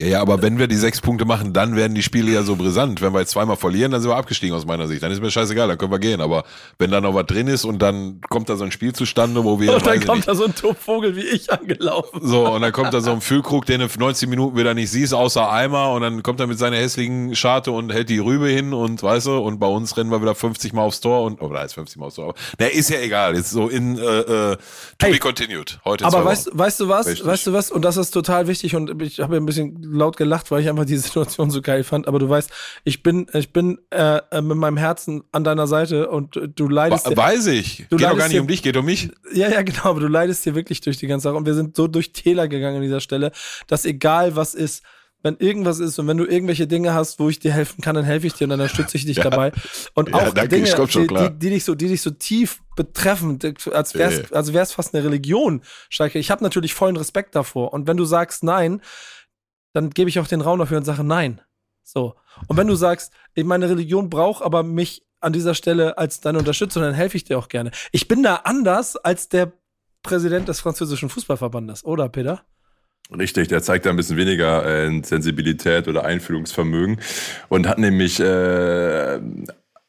Ja, ja, aber wenn wir die sechs Punkte machen, dann werden die Spiele ja so brisant. Wenn wir jetzt zweimal verlieren, dann sind wir abgestiegen aus meiner Sicht. Dann ist mir scheißegal, dann können wir gehen. Aber wenn da noch was drin ist und dann kommt da so ein Spiel zustande, wo wir. Und dann kommt nicht, da so ein Vogel wie ich angelaufen. so, und dann kommt da so ein Füllkrug, den du 90 Minuten wieder nicht siehst, außer Eimer, und dann kommt er mit seiner hässlichen Scharte und hält die Rübe hin und weißt du, und bei uns rennen wir wieder 50 Mal aufs Tor und, oh, da ist 50 Mal aufs Tor. Aber, na, ist ja egal. Jetzt so in, äh, äh, to Hey, be continued. Heute Aber weißt, weißt du was? Richtig. Weißt du was? Und das ist total wichtig und ich habe ein bisschen laut gelacht, weil ich einfach die (laughs) Situation so geil fand. Aber du weißt, ich bin, ich bin äh, äh, mit meinem Herzen an deiner Seite und äh, du leidest. Dir- Weiß ich. Du geht doch gar nicht um dich, geht um mich. Ja, ja, genau, aber du leidest hier wirklich durch die ganze Sache. Und wir sind so durch Täler gegangen an dieser Stelle, dass egal was ist, wenn irgendwas ist und wenn du irgendwelche Dinge hast, wo ich dir helfen kann, dann helfe ich dir und dann unterstütze ich (laughs) dich Ja. dabei. Und Ja, auch danke, Dinge, die, die, die, dich so, die dich so tief betreffen, als wär's, Nee. als wär's fast eine Religion, Schalke. Ich habe natürlich vollen Respekt davor. Und wenn du sagst nein, dann gebe ich auch den Raum dafür und sage nein. So. Und wenn du sagst, meine Religion braucht aber mich an dieser Stelle als deine Unterstützung, dann helfe ich dir auch gerne. Ich bin da anders als der Präsident des französischen Fußballverbandes, oder Peter? Richtig, der zeigt da ein bisschen weniger äh, Sensibilität oder Einfühlungsvermögen und hat nämlich äh,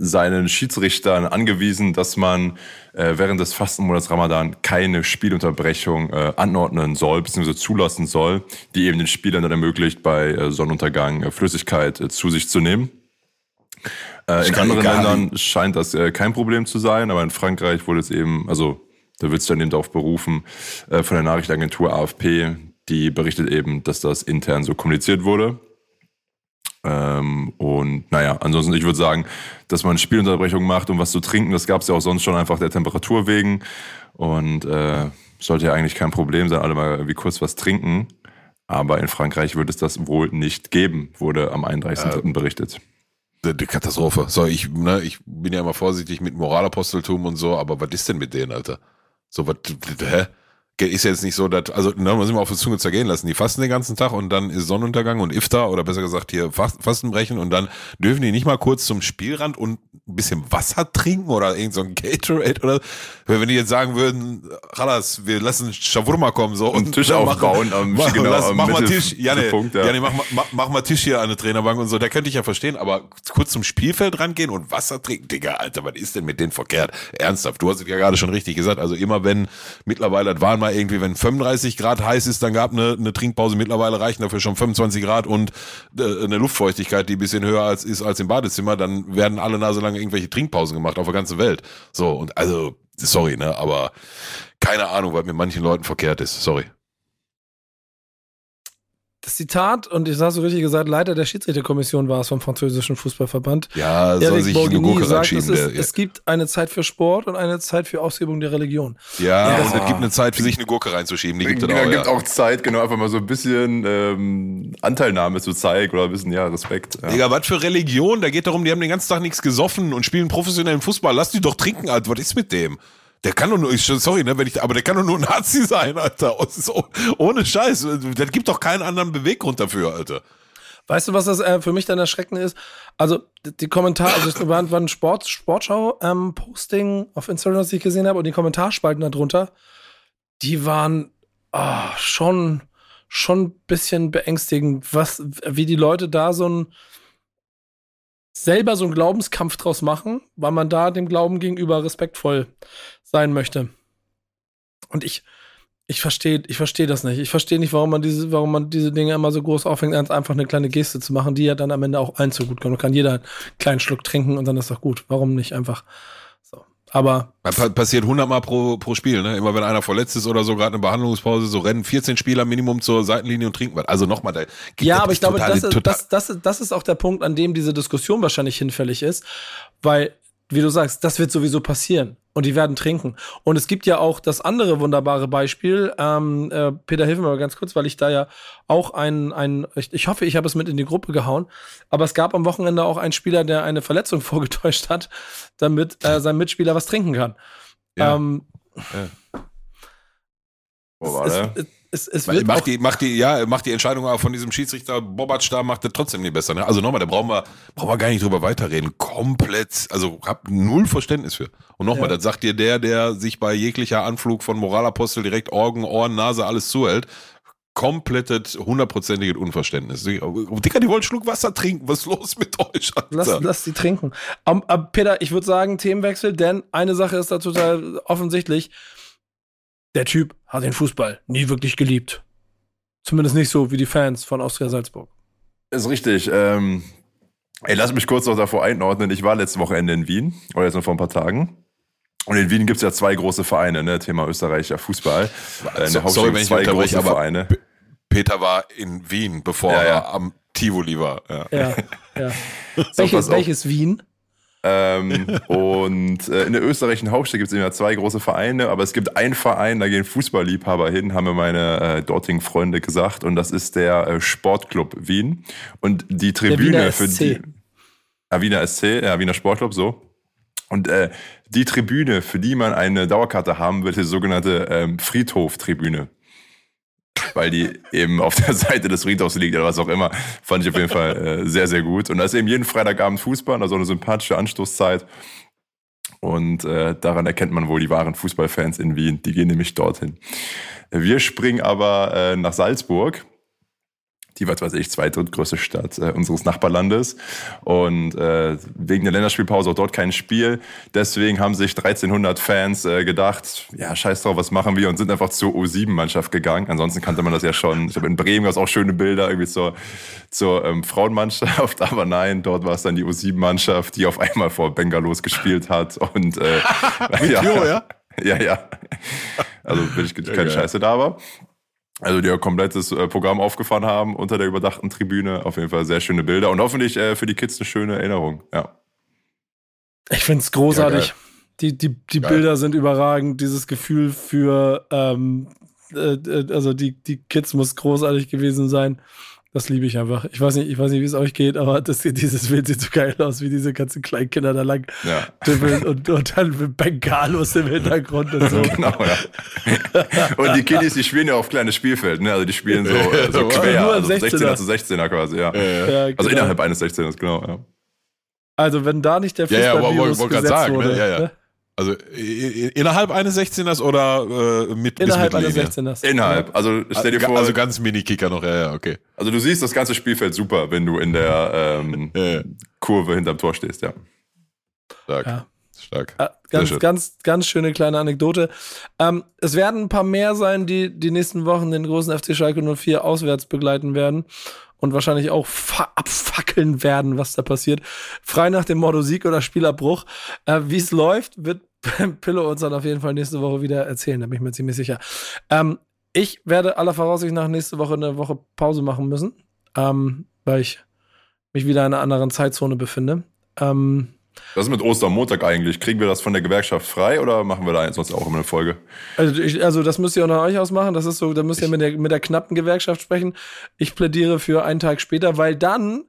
seinen Schiedsrichtern angewiesen, dass man äh, während des Fastenmonats Ramadan keine Spielunterbrechung äh, anordnen soll, bzw. zulassen soll, die eben den Spielern dann ermöglicht, bei äh, Sonnenuntergang äh, Flüssigkeit äh, zu sich zu nehmen. Äh, in anderen. Ländern scheint das kein Problem zu sein, aber in Frankreich wurde es eben, also da wird es dann eben darauf berufen, von der Nachrichtenagentur AFP, die berichtet eben, dass das intern so kommuniziert wurde. Ähm, und naja, ansonsten, ich würde sagen, dass man Spielunterbrechung macht, um was zu trinken, das gab es ja auch sonst schon einfach der Temperatur wegen. Und äh, sollte ja eigentlich kein Problem sein, alle mal irgendwie kurz was trinken. Aber in Frankreich wird es das wohl nicht geben, wurde am 31.03. berichtet. Die die Katastrophe. So, ich, ne, ich bin ja immer vorsichtig mit Moralaposteltum und so, aber was ist denn mit denen, Alter? So, was, hä? Ist jetzt nicht so, dass, also, ne, muss ich mal auf die Zunge zergehen lassen. Die fasten den ganzen Tag und dann ist Sonnenuntergang und Iftar oder besser gesagt hier Fast- Fastenbrechen und dann dürfen die nicht mal kurz zum Spielrand und ein bisschen Wasser trinken oder irgend so ein Gatorade oder, wenn die jetzt sagen würden, Chalas, wir lassen Shawarma kommen, so. Einen Tisch dann aufbauen am- mach, genau, lass, mach mal Tisch, Janne, Mittelpunkt, ja. Janne, mach, mal- mach, mach mal Tisch hier an der Trainerbank und so, da könnte ich ja verstehen, aber kurz zum Spielfeld rangehen und Wasser trinken, Digga, Alter, was ist denn mit denen verkehrt? Ernsthaft, du hast es ja gerade schon richtig gesagt, also immer wenn, mittlerweile, das waren mal irgendwie, wenn 35 Grad heiß ist, dann gab eine, eine Trinkpause, mittlerweile reichen dafür schon 25 Grad und äh, eine Luftfeuchtigkeit, die ein bisschen höher als ist als im Badezimmer, dann werden alle Nase lang irgendwelche Trinkpausen gemacht auf der ganzen Welt. So, und also, sorry, ne, aber keine Ahnung, was mit manchen Leuten verkehrt ist, sorry. Das Zitat, und ich sage so richtig gesagt, Leiter der Schiedsrichterkommission war es vom französischen Fußballverband. Ja, soll Erik sich eine Bourguigny Gurke sagt, es, reinschieben. ist, Der, ja. es gibt eine Zeit für Sport und eine Zeit für Ausübung der Religion. Ja, Ja. und es gibt eine Zeit für sich eine Gurke reinzuschieben. Die gibt es Ja, auch, gibt ja. auch Zeit, genau, einfach mal so ein bisschen ähm, Anteilnahme zu zeigen oder ein bisschen, ja, Respekt. Ja. Digga, was für Religion? Da geht darum, die haben den ganzen Tag nichts gesoffen und spielen professionellen Fußball. Lass die doch trinken, Alter. Was ist mit dem? Der kann doch nur, ich, sorry, ne, wenn ich, aber der kann doch nur (laughs) Nazi sein, Alter. So, ohne Scheiß. Das gibt doch keinen anderen Beweggrund dafür, Alter. Weißt du, was das äh, für mich dann erschreckend ist? Also, die Kommentare, also es war, war ein Sport, Sportschau-Posting ähm, auf Instagram, das ich gesehen habe, und die Kommentarspalten darunter, die waren oh, schon, schon ein bisschen beängstigend, was, wie die Leute da so ein selber so einen Glaubenskampf draus machen, weil man da dem Glauben gegenüber respektvoll sein möchte. Und ich, ich verstehe ich versteh das nicht. Ich verstehe nicht, warum man, diese, warum man diese Dinge immer so groß aufhängt, als einfach eine kleine Geste zu machen, die ja dann am Ende auch allen zugute kommt. Kann jeder einen kleinen Schluck trinken und dann ist doch gut. Warum nicht einfach so? Aber. Pa passiert 100 Mal pro, pro Spiel, ne? Immer wenn einer verletzt ist oder so, gerade eine Behandlungspause, so rennen 14 Spieler Minimum zur Seitenlinie und trinken was. Also nochmal, da Ja, aber ich glaube, das, ist, das, das, das ist auch der Punkt, an dem diese Diskussion wahrscheinlich hinfällig ist, weil, wie du sagst, das wird sowieso passieren und die werden trinken. Und es gibt ja auch das andere wunderbare Beispiel. Ähm, äh, Peter, hilf mir mal ganz kurz, weil ich da ja auch ein, ein ich, ich hoffe, ich habe es mit in die Gruppe gehauen, aber es gab am Wochenende auch einen Spieler, der eine Verletzung (laughs) vorgetäuscht hat, damit äh, sein Mitspieler was trinken kann. Ja. Ähm, ja. Wo war der? Es, es, wird macht die, macht die, ja, macht die Entscheidung aber von diesem Schiedsrichter Bobatsch da, macht er trotzdem nicht besser. Ne? Also nochmal, da brauchen wir, brauchen wir gar nicht drüber weiterreden. Komplett, also hab null Verständnis für. Und nochmal, ja. das sagt dir der, der sich bei jeglicher Anflug von Moralapostel direkt Augen, Ohren, Nase, alles zuhält. Komplettes, hundertprozentiges Unverständnis. Dicker, die wollen Schluck Wasser trinken. Was ist los mit euch? Lass, lass die trinken. Um, um, Peter, ich würde sagen, Themenwechsel, denn eine Sache ist da total offensichtlich der Typ hat den Fußball nie wirklich geliebt. Zumindest nicht so wie die Fans von Austria Salzburg. Ist richtig. Ähm, ey, lass mich kurz noch davor einordnen. Ich war letzte Wochenende in Wien, oder jetzt noch vor ein paar Tagen. Und in Wien gibt es ja zwei große Vereine, ne? Thema österreichischer Fußball. Äh, in der so, sorry, wenn zwei große aber Vereine. Peter war in Wien, bevor ja, ja. er am Tivoli war. Ja, ja. ja. (laughs) so, welches, welches Wien? Ähm, und äh, in der österreichischen Hauptstadt gibt es immer zwei große Vereine, aber es gibt einen Verein, da gehen Fußballliebhaber hin, haben mir meine äh, dortigen Freunde gesagt, und das ist der äh, Sportclub Wien. Und die Tribüne für die. Ah, Wiener SC, ja, Wiener Sportclub, so. Und äh, die Tribüne, für die man eine Dauerkarte haben will, ist die sogenannte ähm, Friedhof-Tribüne weil die eben auf der Seite des Friedhofs liegt oder was auch immer. Fand ich auf jeden Fall äh, sehr, sehr gut. Und da ist eben jeden Freitagabend Fußball, also eine sympathische Anstoßzeit. Und äh, daran erkennt man wohl die wahren Fußballfans in Wien. Die gehen nämlich dorthin. Wir springen aber äh, nach Salzburg die, was weiß ich, zweitgrößte Stadt äh, unseres Nachbarlandes. Und äh, wegen der Länderspielpause auch dort kein Spiel. Deswegen haben sich 1300 Fans äh, gedacht, ja, scheiß drauf, was machen wir? Und sind einfach zur U7-Mannschaft gegangen. Ansonsten kannte man das ja schon. Ich habe in Bremen gab es auch schöne Bilder irgendwie zur, zur ähm, Frauenmannschaft. (laughs) Aber nein, dort war es dann die U7-Mannschaft, die auf einmal vor Bengalos gespielt hat. Und äh, (laughs) (laughs) ja, ja? Ja, ja. Also will ich keine ja, Scheiße da war. Also die ja komplettes äh, Programm aufgefahren haben unter der überdachten Tribüne. Auf jeden Fall sehr schöne Bilder und hoffentlich äh, für die Kids eine schöne Erinnerung. Ja. Ich finde es großartig. Ja, die die, die Bilder sind überragend. Dieses Gefühl für, ähm, äh, äh, also die, die Kids muss großartig gewesen sein. Das liebe ich einfach. Ich weiß nicht, ich weiß nicht, wie es euch geht, aber das, dieses Bild sieht so geil aus, wie diese ganzen kleinen Kinder da lang ja. tippeln und, und dann mit Bengalos im Hintergrund und (laughs) so. genau, ja. (laughs) Und die Kiddies, die spielen ja auf kleines Spielfeld, ne? Also die spielen so, so quer, also 16er zu 16er quasi, ja. ja also genau. innerhalb eines 16ers, genau, ja. Also wenn da nicht der Fußballvirus ja, ja, gesetzt sagen, wurde. Ne? Ja, ja. Ne? Also innerhalb eines 16ers oder äh, mit Innerhalb eines 16ers. Innerhalb. Also stell dir vor. Also ganz Mini-Kicker noch, ja, ja, okay. Also du siehst das ganze Spielfeld super, wenn du in der ähm, (laughs) ja, Kurve hinterm Tor stehst, ja. Stark. Ja. Stark. Ja, ganz, ganz, ganz schöne kleine Anekdote. Ähm, es werden ein paar mehr sein, die die nächsten Wochen den großen FC Schalke 04 auswärts begleiten werden und wahrscheinlich auch abfackeln werden, was da passiert. Frei nach dem Motto Sieg oder Spielabbruch. Äh, Wie es läuft, wird (laughs) Pillow uns dann auf jeden Fall nächste Woche wieder erzählen, da bin ich mir ziemlich sicher. Ähm, ich werde aller Voraussicht nach nächste Woche eine Woche Pause machen müssen, ähm, weil ich mich wieder in einer anderen Zeitzone befinde. Ähm, was ist mit Ostermontag eigentlich? Kriegen wir das von der Gewerkschaft frei oder machen wir da sonst auch immer eine Folge? Also, ich, also das müsst ihr auch nach euch ausmachen. Das ist so, da müsst ihr mit der, mit der knappen Gewerkschaft sprechen. Ich plädiere für einen Tag später, weil dann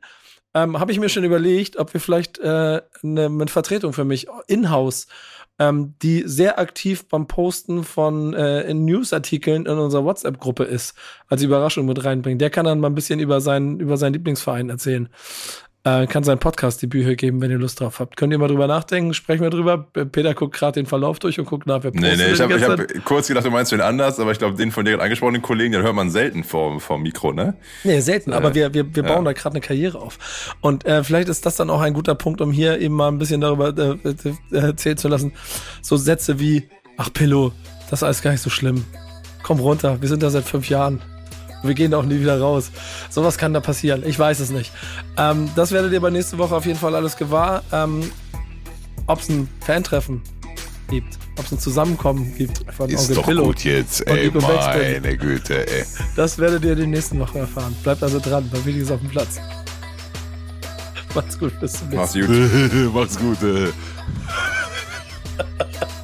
ähm, habe ich mir schon überlegt, ob wir vielleicht äh, eine, eine Vertretung für mich in-house, ähm, die sehr aktiv beim Posten von äh, in Newsartikeln in unserer WhatsApp-Gruppe ist, als Überraschung mit reinbringen. Der kann dann mal ein bisschen über seinen, über seinen Lieblingsverein erzählen. Äh, kann seinen Podcast-Debüt hier geben, wenn ihr Lust drauf habt. Könnt ihr mal drüber nachdenken, sprechen wir drüber. Peter guckt gerade den Verlauf durch und guckt nach, wer Nee, nee, ich habe hab kurz gedacht, du meinst wen anders, aber ich glaube, den von dir angesprochenen Kollegen, den hört man selten vor, vor dem Mikro, ne? Nee, selten, aber Äh, wir, wir, wir bauen da gerade eine Karriere auf. Und äh, vielleicht ist das dann auch ein guter Punkt, um hier eben mal ein bisschen darüber äh, äh, erzählen zu lassen. So Sätze wie, ach Pillow, das ist alles gar nicht so schlimm. Komm runter, wir sind da seit fünf Jahren. Wir gehen auch nie wieder raus. Sowas kann da passieren. Ich weiß es nicht. Ähm, das werdet ihr bei nächste Woche auf jeden Fall alles gewahr. Ähm, Ob es ein Fantreffen gibt, ob es ein Zusammenkommen gibt von Ist Onkel doch Pillow. gut jetzt, ey, meine Güte, ey. Das werdet ihr in den nächsten Wochen erfahren. Bleibt also dran, bei Videos auf dem Platz. (laughs) Macht's gut, bis zum nächsten Mal. Mach's gut. (laughs) Macht's gut. (laughs)